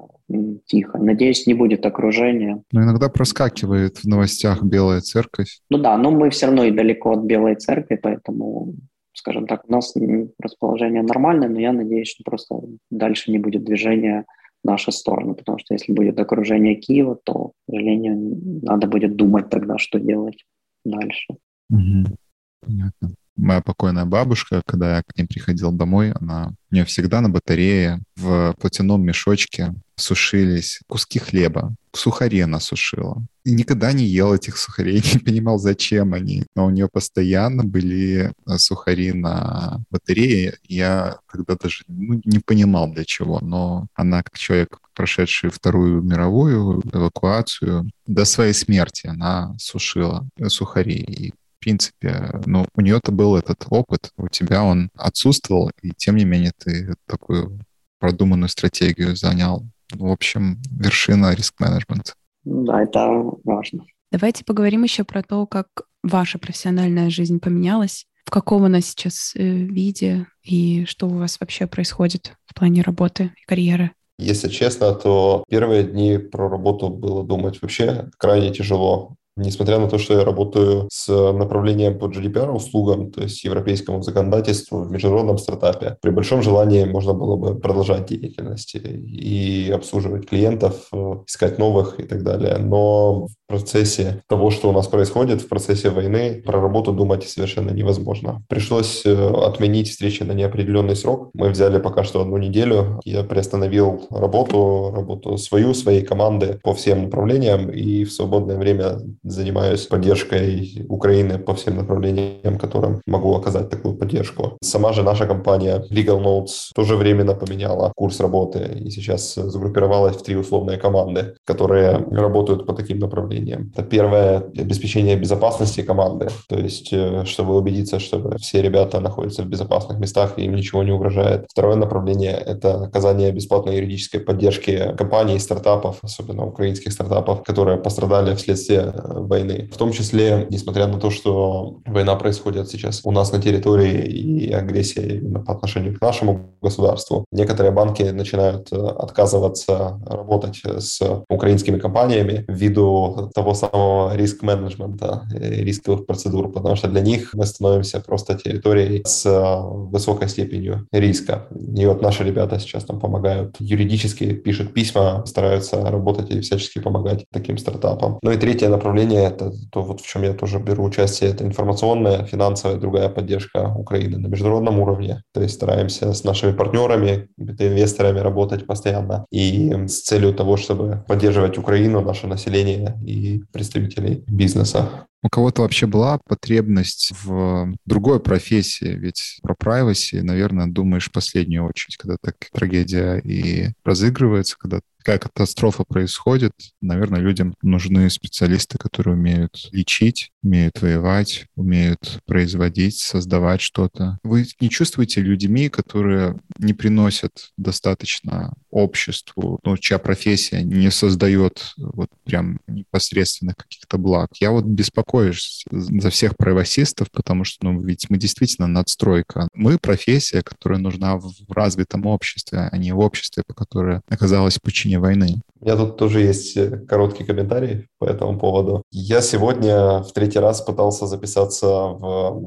Speaker 4: тихо. Надеюсь, не будет окружения.
Speaker 2: Но иногда проскакивает в новостях Белая Церковь.
Speaker 4: Ну да, но мы все равно и далеко от Белой Церкви, поэтому скажем так, у нас расположение нормальное, но я надеюсь, что просто дальше не будет движения в нашу сторону, потому что если будет окружение Киева, то, к сожалению, надо будет думать тогда, что делать дальше.
Speaker 2: Угу. Понятно. Моя покойная бабушка, когда я к ней приходил домой, она у нее всегда на батарее в платяном мешочке сушились куски хлеба. Сухари она сушила. И никогда не ел этих сухарей, (laughs) не понимал, зачем они. Но у нее постоянно были э, сухари на батарее. Я тогда даже ну, не понимал, для чего. Но она, как человек, прошедший Вторую мировую эвакуацию, до своей смерти она сушила сухари. И принципе, ну, у нее-то был этот опыт, у тебя он отсутствовал, и тем не менее ты такую продуманную стратегию занял. В общем, вершина риск-менеджмента.
Speaker 4: Да, это важно.
Speaker 1: Давайте поговорим еще про то, как ваша профессиональная жизнь поменялась, в каком она сейчас э, виде и что у вас вообще происходит в плане работы и карьеры.
Speaker 3: Если честно, то первые дни про работу было думать вообще крайне тяжело Несмотря на то, что я работаю с направлением по GDPR-услугам, то есть европейскому законодательству в международном стартапе, при большом желании можно было бы продолжать деятельность и обслуживать клиентов, искать новых и так далее. Но в процессе того, что у нас происходит, в процессе войны, про работу думать совершенно невозможно. Пришлось э, отменить встречи на неопределенный срок. Мы взяли пока что одну неделю. Я приостановил работу, работу свою, своей команды по всем направлениям и в свободное время занимаюсь поддержкой Украины по всем направлениям, которым могу оказать такую поддержку. Сама же наша компания Legal Notes тоже временно поменяла курс работы и сейчас сгруппировалась в три условные команды, которые работают по таким направлениям. Это первое — обеспечение безопасности команды, то есть э, чтобы убедиться, чтобы все ребята находятся в безопасных местах и им ничего не угрожает. Второе направление — это оказание бесплатной юридической поддержки компаний, стартапов, особенно украинских стартапов, которые пострадали вследствие э, войны. В том числе, несмотря на то, что война происходит сейчас у нас на территории и агрессия именно по отношению к нашему государству, некоторые банки начинают э, отказываться работать с украинскими компаниями ввиду того самого риск-менеджмента, рисковых процедур, потому что для них мы становимся просто территорией с высокой степенью риска. И вот наши ребята сейчас там помогают юридически, пишут письма, стараются работать и всячески помогать таким стартапам. Ну и третье направление, это то, вот в чем я тоже беру участие, это информационная, финансовая, другая поддержка Украины на международном уровне. То есть стараемся с нашими партнерами, инвесторами работать постоянно и с целью того, чтобы поддерживать Украину, наше население и представителей бизнеса.
Speaker 2: У кого-то вообще была потребность в другой профессии, ведь про privacy, наверное, думаешь в последнюю очередь, когда так трагедия и разыгрывается, когда такая катастрофа происходит, наверное, людям нужны специалисты, которые умеют лечить, умеют воевать, умеют производить, создавать что-то. Вы не чувствуете людьми, которые не приносят достаточно обществу, ну, чья профессия не создает вот прям непосредственных каких-то благ. Я вот беспокоюсь за всех правосистов, потому что, ну, ведь мы действительно надстройка. Мы профессия, которая нужна в развитом обществе, а не в обществе, по которой оказалась подчинена течение войны.
Speaker 3: У меня тут тоже есть э, короткий комментарий по этому поводу. Я сегодня в третий раз пытался записаться в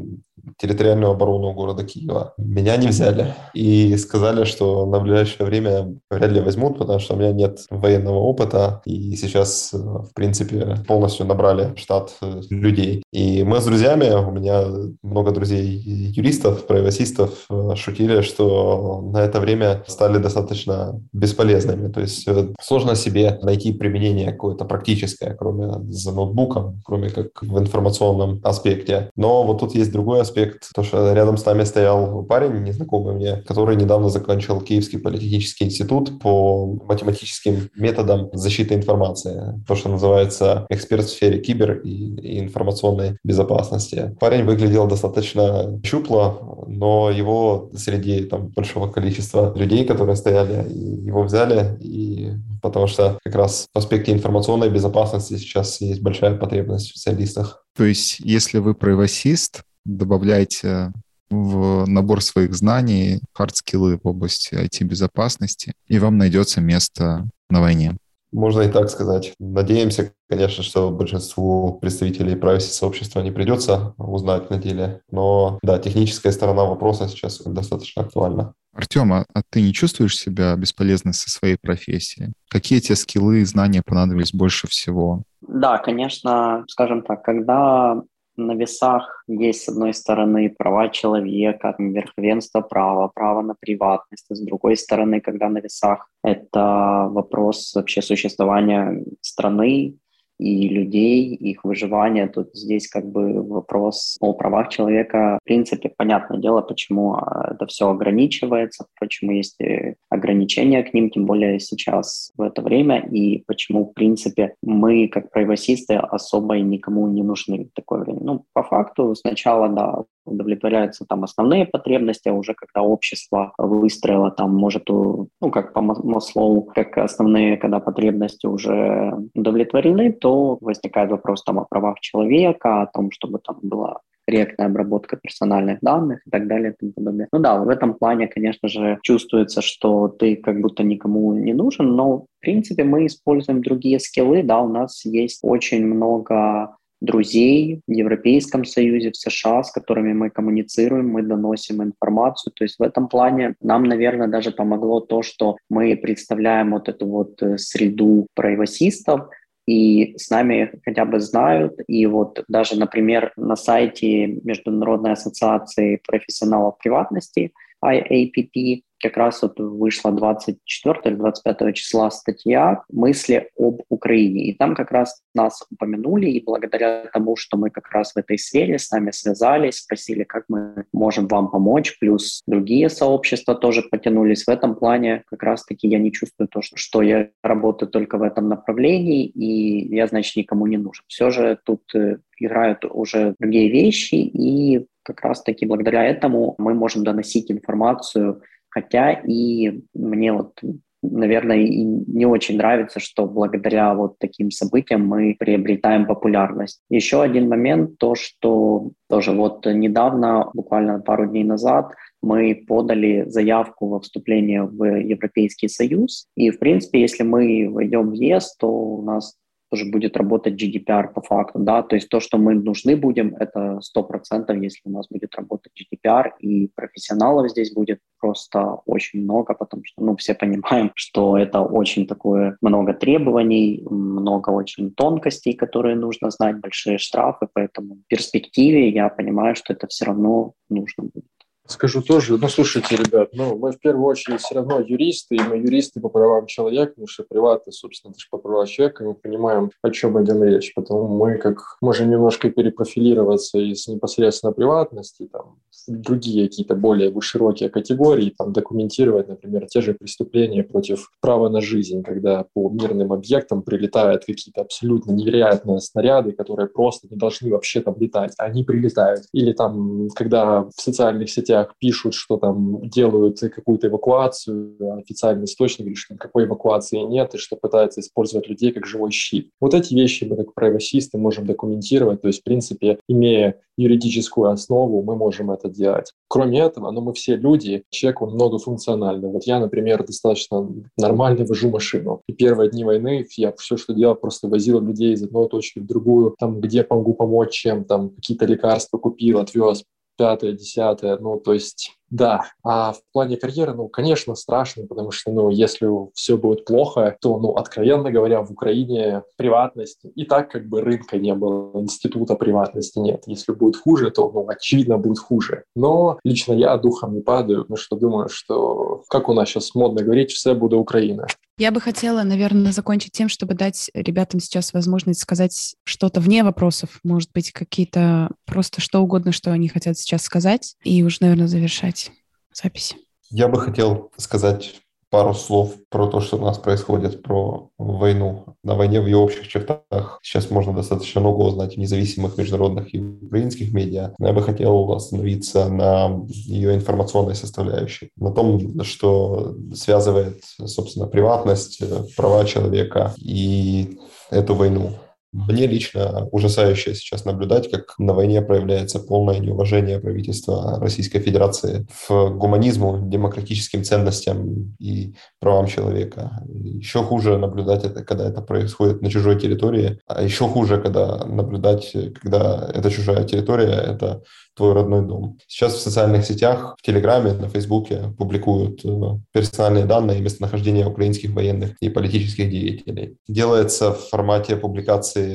Speaker 3: территориальную оборону города Киева. Меня не взяли и сказали, что на ближайшее время вряд ли возьмут, потому что у меня нет военного опыта, и сейчас, э, в принципе, полностью набрали штат э, людей. И мы с друзьями, у меня много друзей юристов, правосистов, э, шутили, что на это время стали достаточно бесполезными. То есть сложно себе найти применение какое-то практическое, кроме за ноутбуком, кроме как в информационном аспекте. Но вот тут есть другой аспект, аспект, то, что рядом с нами стоял парень, незнакомый мне, который недавно закончил Киевский политехнический институт по математическим методам защиты информации, то, что называется эксперт в сфере кибер и, информационной безопасности. Парень выглядел достаточно щупло, но его среди там, большого количества людей, которые стояли, его взяли, и потому что как раз в аспекте информационной безопасности сейчас есть большая потребность в специалистах.
Speaker 2: То есть, если вы правосист, добавляйте в набор своих знаний хард-скиллы в области IT-безопасности, и вам найдется место на войне.
Speaker 3: Можно и так сказать. Надеемся, конечно, что большинству представителей privacy сообщества не придется узнать на деле. Но да, техническая сторона вопроса сейчас достаточно актуальна.
Speaker 2: Артем, а, а ты не чувствуешь себя бесполезной со своей профессией? Какие тебе скиллы и знания понадобились больше всего?
Speaker 4: Да, конечно, скажем так, когда на весах есть, с одной стороны, права человека, верховенство права, право на приватность, а с другой стороны, когда на весах это вопрос вообще существования страны, и людей, их выживания. Тут здесь как бы вопрос о правах человека. В принципе, понятное дело, почему а, это все ограничивается, почему есть э, ограничения к ним, тем более сейчас в это время, и почему, в принципе, мы, как правосисты, особо и никому не нужны в такое время. Ну, по факту, сначала, да, удовлетворяются там основные потребности, а уже когда общество выстроило там, может, ну, как по Маслоу, как основные, когда потребности уже удовлетворены, то возникает вопрос там о правах человека, о том, чтобы там была корректная обработка персональных данных и так далее и тому подобное. Ну да, в этом плане, конечно же, чувствуется, что ты как будто никому не нужен, но в принципе мы используем другие скиллы, да, у нас есть очень много друзей в Европейском Союзе, в США, с которыми мы коммуницируем, мы доносим информацию. То есть в этом плане нам, наверное, даже помогло то, что мы представляем вот эту вот э, среду правосистов, и с нами хотя бы знают. И вот даже, например, на сайте Международной ассоциации профессионалов приватности IAPP как раз вот вышла 24 или 25 числа статья «Мысли об Украине». И там как раз нас упомянули, и благодаря тому, что мы как раз в этой сфере с нами связались, спросили, как мы можем вам помочь, плюс другие сообщества тоже потянулись в этом плане. Как раз-таки я не чувствую то, что я работаю только в этом направлении, и я, значит, никому не нужен. Все же тут э, играют уже другие вещи, и как раз-таки благодаря этому мы можем доносить информацию Хотя и мне вот наверное, и не очень нравится, что благодаря вот таким событиям мы приобретаем популярность. Еще один момент, то, что тоже вот недавно, буквально пару дней назад, мы подали заявку во вступление в Европейский Союз. И, в принципе, если мы войдем в ЕС, то у нас тоже будет работать GDPR по факту, да, то есть то, что мы нужны будем, это сто процентов, если у нас будет работать GDPR, и профессионалов здесь будет просто очень много, потому что, ну, все понимаем, что это очень такое много требований, много очень тонкостей, которые нужно знать, большие штрафы, поэтому в перспективе я понимаю, что это все равно нужно будет.
Speaker 5: Скажу тоже, ну, слушайте, ребят, ну, мы в первую очередь все равно юристы, и мы юристы по правам человека, потому что приваты, собственно, это же по правам человека, и мы понимаем, о чем идем речь, потому мы как можем немножко перепрофилироваться из непосредственно приватности, там, другие какие-то более широкие категории, там, документировать, например, те же преступления против права на жизнь, когда по мирным объектам прилетают какие-то абсолютно невероятные снаряды, которые просто не должны вообще там летать, они прилетают. Или там, когда в социальных сетях новостях пишут, что там делают какую-то эвакуацию, официальный источник говорит, что никакой эвакуации нет, и что пытаются использовать людей как живой щит. Вот эти вещи мы как правосисты можем документировать, то есть, в принципе, имея юридическую основу, мы можем это делать. Кроме этого, ну, мы все люди, человек, он многофункциональный. Вот я, например, достаточно нормально вожу машину. И первые дни войны я все, что делал, просто возил людей из одной точки в другую, там, где могу помочь, чем, там, какие-то лекарства купил, отвез, пятое, десятое, ну, то есть да, а в плане карьеры, ну, конечно, страшно, потому что, ну, если все будет плохо, то, ну, откровенно говоря, в Украине приватность и так как бы рынка не было, института приватности нет. Если будет хуже, то, ну, очевидно, будет хуже. Но лично я духом не падаю, потому что думаю, что, как у нас сейчас модно говорить, все будет Украина.
Speaker 1: Я бы хотела, наверное, закончить тем, чтобы дать ребятам сейчас возможность сказать что-то вне вопросов, может быть, какие-то просто что угодно, что они хотят сейчас сказать, и уже, наверное, завершать записи.
Speaker 3: Я бы хотел сказать пару слов про то, что у нас происходит, про войну. На войне в ее общих чертах сейчас можно достаточно много узнать в независимых международных и украинских медиа. Но я бы хотел остановиться на ее информационной составляющей, на том, что связывает, собственно, приватность, права человека и эту войну. Мне лично ужасающе сейчас наблюдать, как на войне проявляется полное неуважение правительства Российской Федерации в гуманизму, демократическим ценностям и правам человека. Еще хуже наблюдать это, когда это происходит на чужой территории, а еще хуже, когда наблюдать, когда эта чужая территория — это твой родной дом. Сейчас в социальных сетях, в Телеграме, на Фейсбуке публикуют э, персональные данные местонахождения украинских военных и политических деятелей. Делается в формате публикации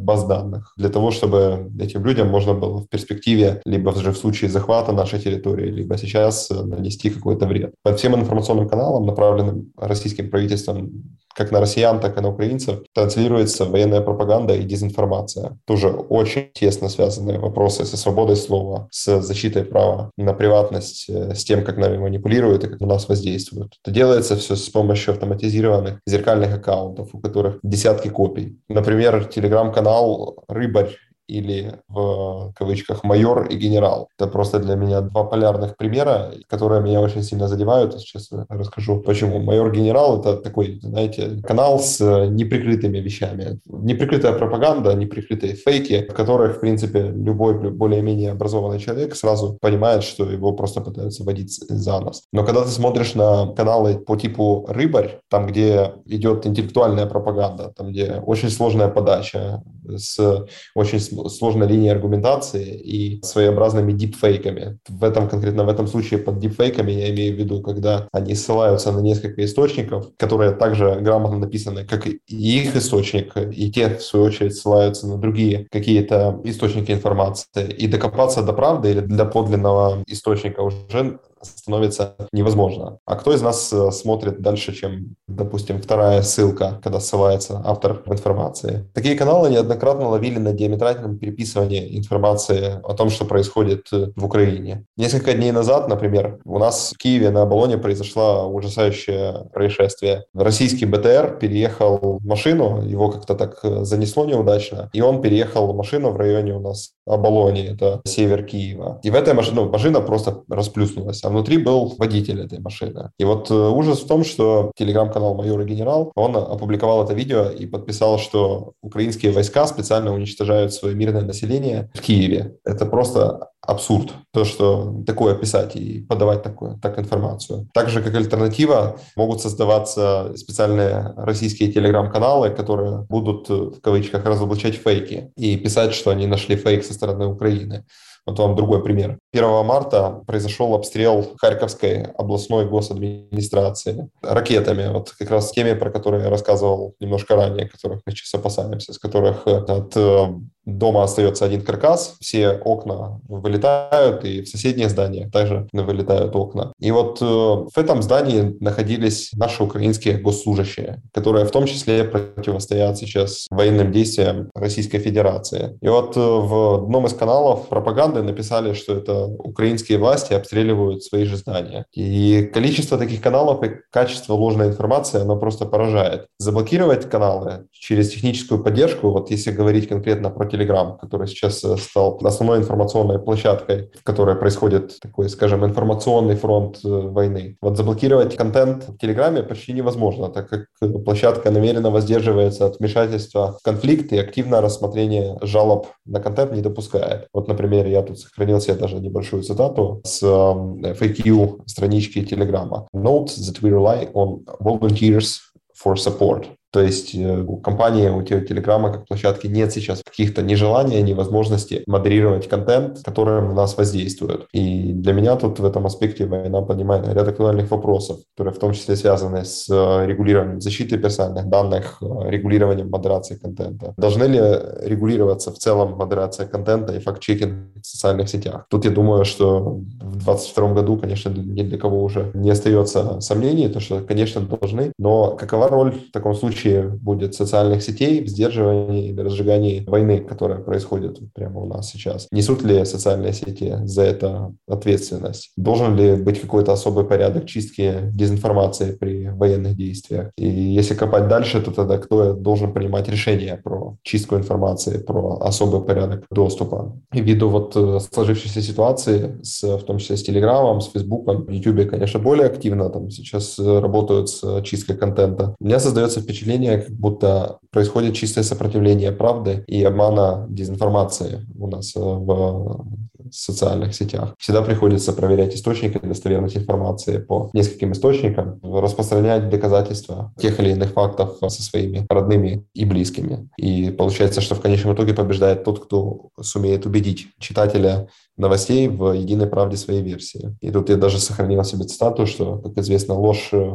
Speaker 3: баз данных для того, чтобы этим людям можно было в перспективе, либо же в случае захвата нашей территории, либо сейчас э, нанести какой-то вред. По всем информационным каналам, направленным российским правительством как на россиян, так и на украинцев, транслируется военная пропаганда и дезинформация. Тоже очень тесно связанные вопросы со свободой слова, с защитой права на приватность, э, с тем, как нами манипулируют и как на нас воздействуют. Это делается все с помощью автоматизированных зеркальных аккаунтов, у которых десятки копий. Например, телеграм-канал «Рыбарь» или в кавычках майор и генерал. Это просто для меня два полярных примера, которые меня очень сильно задевают. Сейчас расскажу, почему. Майор-генерал — это такой, знаете, канал с неприкрытыми вещами. Неприкрытая пропаганда, неприкрытые фейки, в которых, в принципе, любой более-менее образованный человек сразу понимает, что его просто пытаются водить за нос. Но когда ты смотришь на каналы по типу «Рыбарь», там, где идет интеллектуальная пропаганда, там, где очень сложная подача, с очень сложной линией аргументации и своеобразными дипфейками. В этом конкретно в этом случае под дипфейками я имею в виду, когда они ссылаются на несколько источников, которые также грамотно написаны, как и их источник, и те, в свою очередь, ссылаются на другие какие-то источники информации. И докопаться до правды или для подлинного источника уже становится невозможно. А кто из нас э, смотрит дальше, чем, допустим, вторая ссылка, когда ссылается автор информации? Такие каналы неоднократно ловили на диаметральном переписывании информации о том, что происходит э, в Украине. Несколько дней назад, например, у нас в Киеве на Оболоне произошло ужасающее происшествие. Российский БТР переехал машину, его как-то так э, занесло неудачно, и он переехал машину в районе у нас Оболоне, это север Киева. И в этой машине, ну, машина просто расплюснулась, а внутри был водитель этой машины. И вот э, ужас в том, что телеграм-канал «Майор и генерал», он опубликовал это видео и подписал, что украинские войска специально уничтожают свое мирное население в Киеве. Это просто абсурд, то, что такое писать и подавать такое, так информацию. Также как альтернатива могут создаваться специальные российские телеграм-каналы, которые будут в кавычках разоблачать фейки и писать, что они нашли фейк со стороны Украины. Вот вам другой пример. 1 марта произошел обстрел Харьковской областной госадминистрации ракетами, вот как раз теми, про которые я рассказывал немножко ранее, которых мы сейчас опасаемся, с которых от э, дома остается один каркас, все окна вылетают, и в соседние здания также вылетают окна. И вот э, в этом здании находились наши украинские госслужащие, которые в том числе противостоят сейчас военным действиям Российской Федерации. И вот э, в одном из каналов пропаганды написали, что это украинские власти обстреливают свои же здания. И количество таких каналов и качество ложной информации, оно просто поражает. Заблокировать каналы через техническую поддержку, вот если говорить конкретно про Telegram, который сейчас э, стал основной информационной площадкой, в которой происходит такой, скажем, информационный фронт э, войны. Вот заблокировать контент в Телеграме почти невозможно, так как площадка намеренно воздерживается от вмешательства в конфликт и активное рассмотрение жалоб на контент не допускает. Вот, например, я тут сохранил себе даже небольшую цитату с FAQ странички Телеграма. Note that we rely on volunteers for support. То есть э, у компании, у Телеграма как площадки нет сейчас каких-то ни желания, ни возможности модерировать контент, который на нас воздействует. И для меня тут в этом аспекте война поднимает ряд актуальных вопросов, которые в том числе связаны с э, регулированием защиты персональных данных, э, регулированием модерации контента. Должны ли регулироваться в целом модерация контента и факт-чекинг в социальных сетях? Тут я думаю, что в 2022 году, конечно, ни для кого уже не остается сомнений, то что, конечно, должны, но какова роль в таком случае случае будет социальных сетей в сдерживании или разжигании войны, которая происходит прямо у нас сейчас. Несут ли социальные сети за это ответственность? Должен ли быть какой-то особый порядок чистки дезинформации при военных действиях? И если копать дальше, то тогда кто должен принимать решение про чистку информации, про особый порядок доступа? И ввиду вот э, сложившейся ситуации, с, в том числе с Телеграмом, с Фейсбуком, Ютубе, конечно, более активно там сейчас э, работают с чисткой контента. У меня создается впечатление, впечатление, как будто происходит чистое сопротивление правды и обмана дезинформации у нас э, в социальных сетях. Всегда приходится проверять источники достоверность информации по нескольким источникам, распространять доказательства тех или иных фактов со своими родными и близкими. И получается, что в конечном итоге побеждает тот, кто сумеет убедить читателя новостей в единой правде своей версии. И тут я даже сохранил себе цитату, что, как известно, ложь э,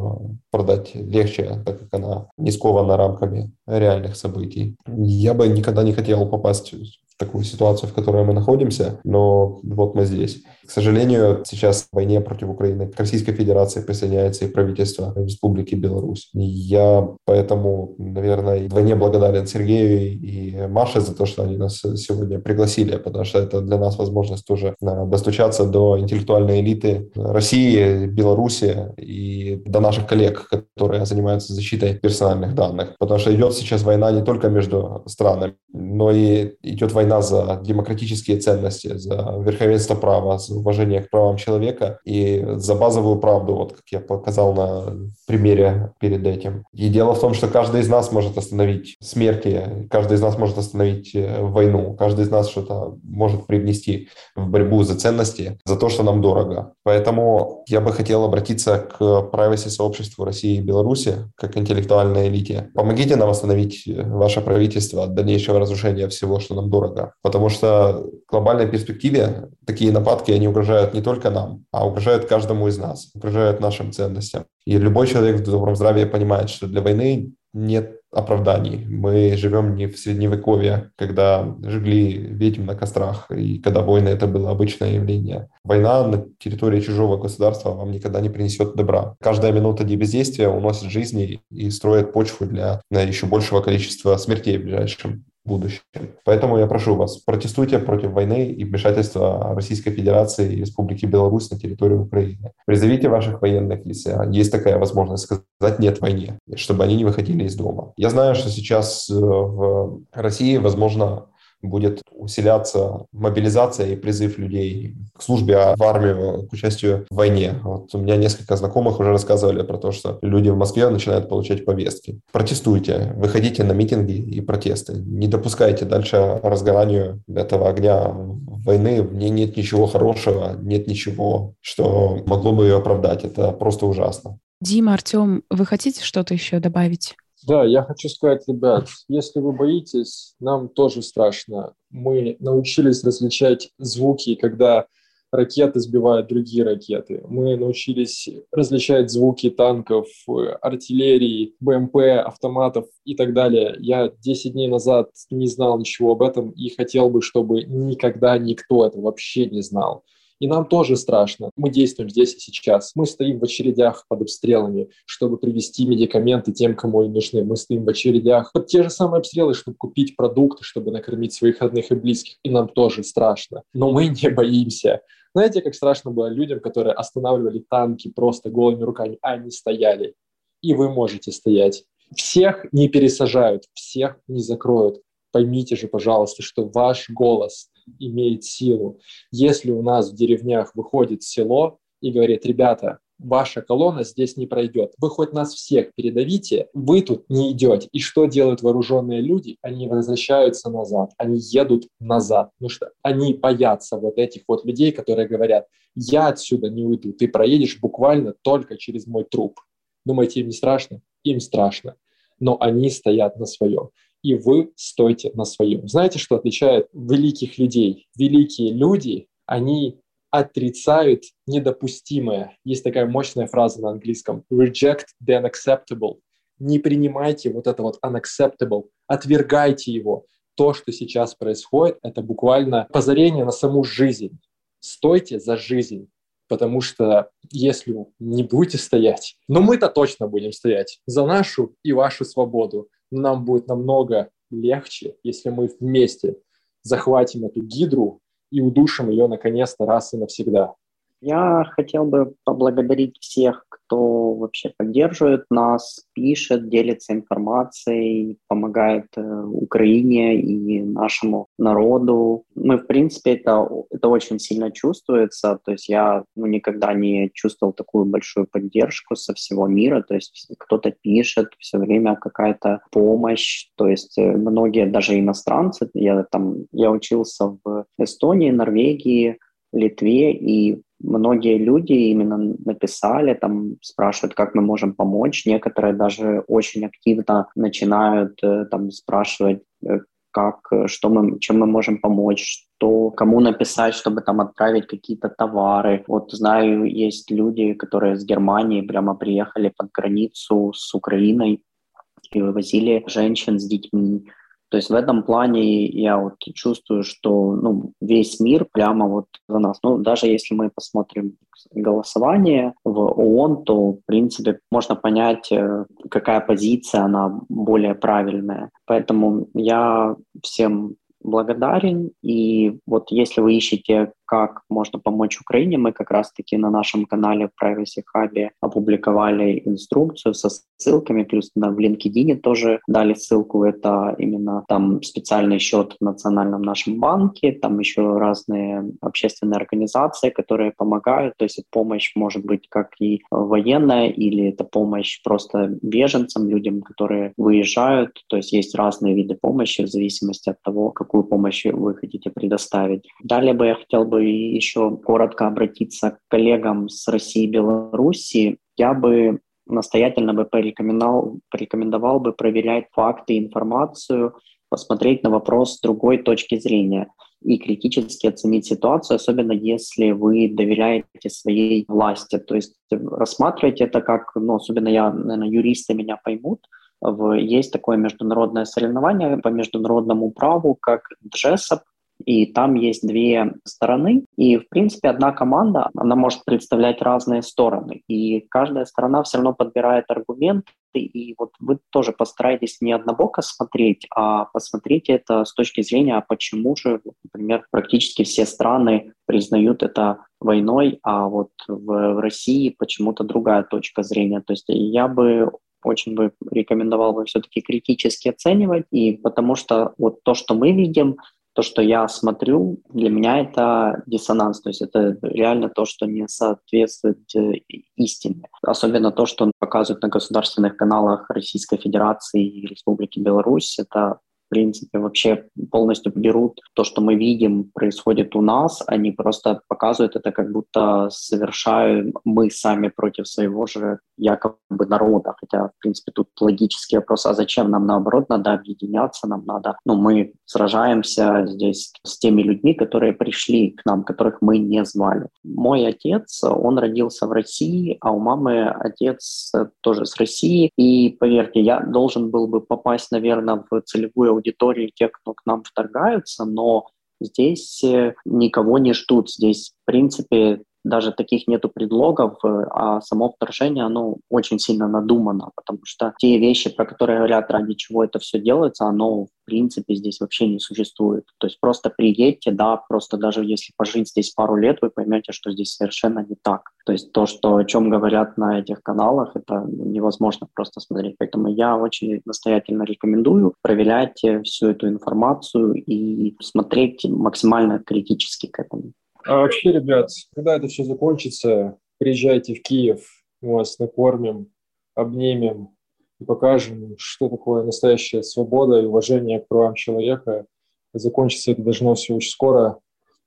Speaker 3: продать легче, так как она не скована рамками реальных событий. Я бы никогда не хотел попасть такую ситуацию, в которой мы находимся, но вот мы здесь. К сожалению, сейчас в войне против Украины к Российской Федерации присоединяется и правительство Республики Беларусь. И я поэтому, наверное, вдвойне благодарен Сергею и Маше за то, что они нас сегодня пригласили, потому что это для нас возможность тоже э, достучаться до интеллектуальной элиты России, Беларуси и до наших коллег, которые занимаются защитой персональных данных. Потому что идет сейчас война не только между странами, но и идет война за демократические ценности, за верховенство права, за уважение к правам человека и за базовую правду, вот как я показал на примере перед этим. И дело в том, что каждый из нас может остановить смерти, каждый из нас может остановить э, войну, каждый из нас что-то может привнести в борьбу за ценности, за то, что нам дорого. Поэтому я бы хотел обратиться к privacy сообществу России и Беларуси, как интеллектуальной элите. Помогите нам остановить ваше правительство от дальнейшего разрушения всего, что нам дорого. Потому что в глобальной перспективе такие нападки, они угрожают не только нам, а угрожают каждому из нас, угрожают нашим ценностям. И любой человек в добром здравии понимает, что для войны нет оправданий. Мы живем не в средневековье, когда жгли ведьм на кострах, и когда войны это было обычное явление. Война на территории чужого государства вам никогда не принесет добра. Каждая минута бездействия уносит жизни и строит почву для еще большего количества смертей в ближайшем будущем. Поэтому я прошу вас, протестуйте против войны и вмешательства Российской Федерации и Республики Беларусь на территорию Украины. Призовите ваших военных, если есть такая возможность, сказать «нет» войне, чтобы они не выходили из дома. Я знаю, что сейчас э, в России, возможно, будет усиляться мобилизация и призыв людей к службе а в армию, к участию в войне. Вот у меня несколько знакомых уже рассказывали про то, что люди в Москве начинают получать повестки. Протестуйте, выходите на митинги и протесты. Не допускайте дальше разгоранию этого огня войны. В ней нет ничего хорошего, нет ничего, что могло бы ее оправдать. Это просто ужасно.
Speaker 1: Дима, Артем, вы хотите что-то еще добавить?
Speaker 5: Да, я хочу сказать, ребят, если вы боитесь, нам тоже страшно. Мы научились различать звуки, когда ракеты сбивают другие ракеты. Мы научились различать звуки танков, артиллерии, БМП, автоматов и так далее. Я 10 дней назад не знал ничего об этом и хотел бы, чтобы никогда никто это вообще не знал. И нам тоже страшно. Мы действуем здесь и сейчас. Мы стоим в очередях под обстрелами, чтобы привезти медикаменты тем, кому они нужны. Мы стоим в очередях под те же самые обстрелы, чтобы купить продукты, чтобы накормить своих родных и близких. И нам тоже страшно. Но мы не боимся. Знаете, как страшно было людям, которые останавливали танки просто голыми руками, а они стояли. И вы можете стоять. Всех не пересажают, всех не закроют. Поймите же, пожалуйста, что ваш голос имеет силу. Если у нас в деревнях выходит село и говорит, ребята, ваша колонна здесь не пройдет. Вы хоть нас всех передавите, вы тут не идете. И что делают вооруженные люди? Они возвращаются назад, они едут назад, потому что они боятся вот этих вот людей, которые говорят, я отсюда не уйду, ты проедешь буквально только через мой труп. Думаете, им не страшно? Им страшно. Но они стоят на своем и вы стойте на своем. Знаете, что отличает великих людей? Великие люди, они отрицают недопустимое. Есть такая мощная фраза на английском. Reject the unacceptable. Не принимайте вот это вот unacceptable. Отвергайте его. То, что сейчас происходит, это буквально позарение на саму жизнь. Стойте за жизнь. Потому что если не будете стоять, но мы-то точно будем стоять за нашу и вашу свободу нам будет намного легче, если мы вместе захватим эту гидру и удушим ее наконец-то раз и навсегда.
Speaker 4: Я хотел бы поблагодарить всех, кто вообще поддерживает нас, пишет, делится информацией, помогает э, Украине и нашему народу. Мы, в принципе, это, это очень сильно чувствуется. То есть я ну, никогда не чувствовал такую большую поддержку со всего мира. То есть кто-то пишет, все время какая-то помощь. То есть э, многие, даже иностранцы, я там, я учился в Эстонии, Норвегии, Литве, и многие люди именно написали, там спрашивают, как мы можем помочь. Некоторые даже очень активно начинают э, там спрашивать, э, как, что мы, чем мы можем помочь, что кому написать, чтобы там отправить какие-то товары. Вот знаю, есть люди, которые с Германии прямо приехали под границу с Украиной и вывозили женщин с детьми. То есть в этом плане я вот чувствую, что ну, весь мир прямо вот за нас. Ну, даже если мы посмотрим голосование в ООН, то, в принципе, можно понять, э, какая позиция, она более правильная. Поэтому я всем благодарен. И вот если вы ищете как можно помочь Украине, мы как раз-таки на нашем канале в Privacy Hub опубликовали инструкцию со ссылками, плюс на, в LinkedIn тоже дали ссылку. Это именно там специальный счет в национальном нашем банке, там еще разные общественные организации, которые помогают. То есть помощь может быть как и военная, или это помощь просто беженцам, людям, которые выезжают. То есть есть разные виды помощи в зависимости от того, какую помощь вы хотите предоставить. Далее бы я хотел бы еще коротко обратиться к коллегам с России и Белоруссии. Я бы настоятельно бы порекомендовал, порекомендовал бы проверять факты информацию, посмотреть на вопрос с другой точки зрения и критически оценить ситуацию, особенно если вы доверяете своей власти. То есть рассматривать это как, ну, особенно я, наверное, юристы меня поймут, есть такое международное соревнование по международному праву, как JESOP, и там есть две стороны, и, в принципе, одна команда, она может представлять разные стороны, и каждая сторона все равно подбирает аргументы, и вот вы тоже постарайтесь не однобоко смотреть, а посмотрите это с точки зрения, а почему же, например, практически все страны признают это войной, а вот в, России почему-то другая точка зрения. То есть я бы очень бы рекомендовал бы все-таки критически оценивать, и потому что вот то, что мы видим, то, что я смотрю, для меня это диссонанс, то есть это реально то, что не соответствует э, истине. Особенно то, что показывают на государственных каналах Российской Федерации и Республики Беларусь, это принципе, вообще полностью берут то, что мы видим, происходит у нас, они просто показывают это, как будто совершаем мы сами против своего же якобы народа. Хотя, в принципе, тут логический вопрос, а зачем нам наоборот надо объединяться, нам надо, ну, мы сражаемся здесь с теми людьми, которые пришли к нам, которых мы не звали. Мой отец, он родился в России, а у мамы отец тоже с России, и поверьте, я должен был бы попасть, наверное, в целевую аудитории тех, кто к нам вторгаются, но здесь э, никого не ждут. Здесь, в принципе, даже таких нету предлогов, э, а само вторжение, оно очень сильно надумано, потому что те вещи, про которые говорят, ради чего это все делается, оно в принципе здесь вообще не существует. То есть просто приедьте, да, просто даже если пожить здесь пару лет, вы поймете, что здесь совершенно не так. То есть то, что, о чем говорят на этих каналах, это невозможно просто смотреть. Поэтому я очень настоятельно рекомендую проверять всю эту информацию и смотреть максимально критически к этому.
Speaker 5: А вообще, ребят, когда это все закончится, приезжайте в Киев, мы вас накормим, обнимем и покажем, что такое настоящая свобода и уважение к правам человека. Закончится это должно все очень скоро.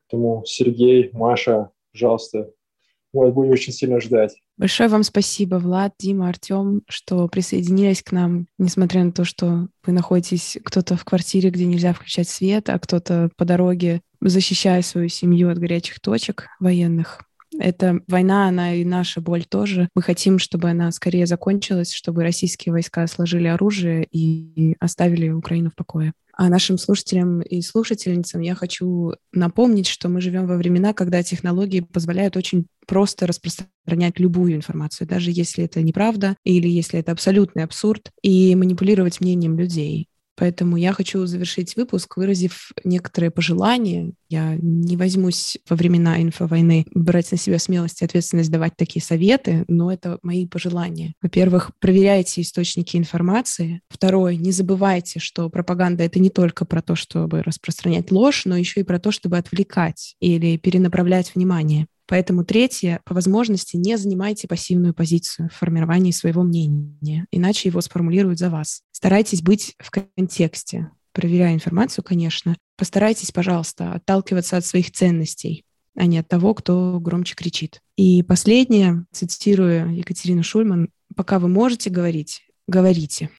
Speaker 5: Поэтому Сергей, Маша, пожалуйста, мы будем очень сильно ждать.
Speaker 1: Большое вам спасибо, Влад, Дима, Артем, что присоединились к нам, несмотря на то, что вы находитесь кто-то в квартире, где нельзя включать свет, а кто-то по дороге, защищая свою семью от горячих точек военных. Эта война, она и наша боль тоже. Мы хотим, чтобы она скорее закончилась, чтобы российские войска сложили оружие и оставили Украину в покое. А нашим слушателям и слушательницам я хочу напомнить, что мы живем во времена, когда технологии позволяют очень просто распространять любую информацию, даже если это неправда или если это абсолютный абсурд, и манипулировать мнением людей. Поэтому я хочу завершить выпуск, выразив некоторые пожелания. Я не возьмусь во времена инфовойны брать на себя смелость и ответственность давать такие советы, но это мои пожелания. Во-первых, проверяйте источники информации. Второе, не забывайте, что пропаганда — это не только про то, чтобы распространять ложь, но еще и про то, чтобы отвлекать или перенаправлять внимание. Поэтому третье, по возможности не занимайте пассивную позицию в формировании своего мнения, иначе его сформулируют за вас. Старайтесь быть в контексте, проверяя информацию, конечно. Постарайтесь, пожалуйста, отталкиваться от своих ценностей, а не от того, кто громче кричит. И последнее, цитирую Екатерину Шульман, пока вы можете говорить, говорите.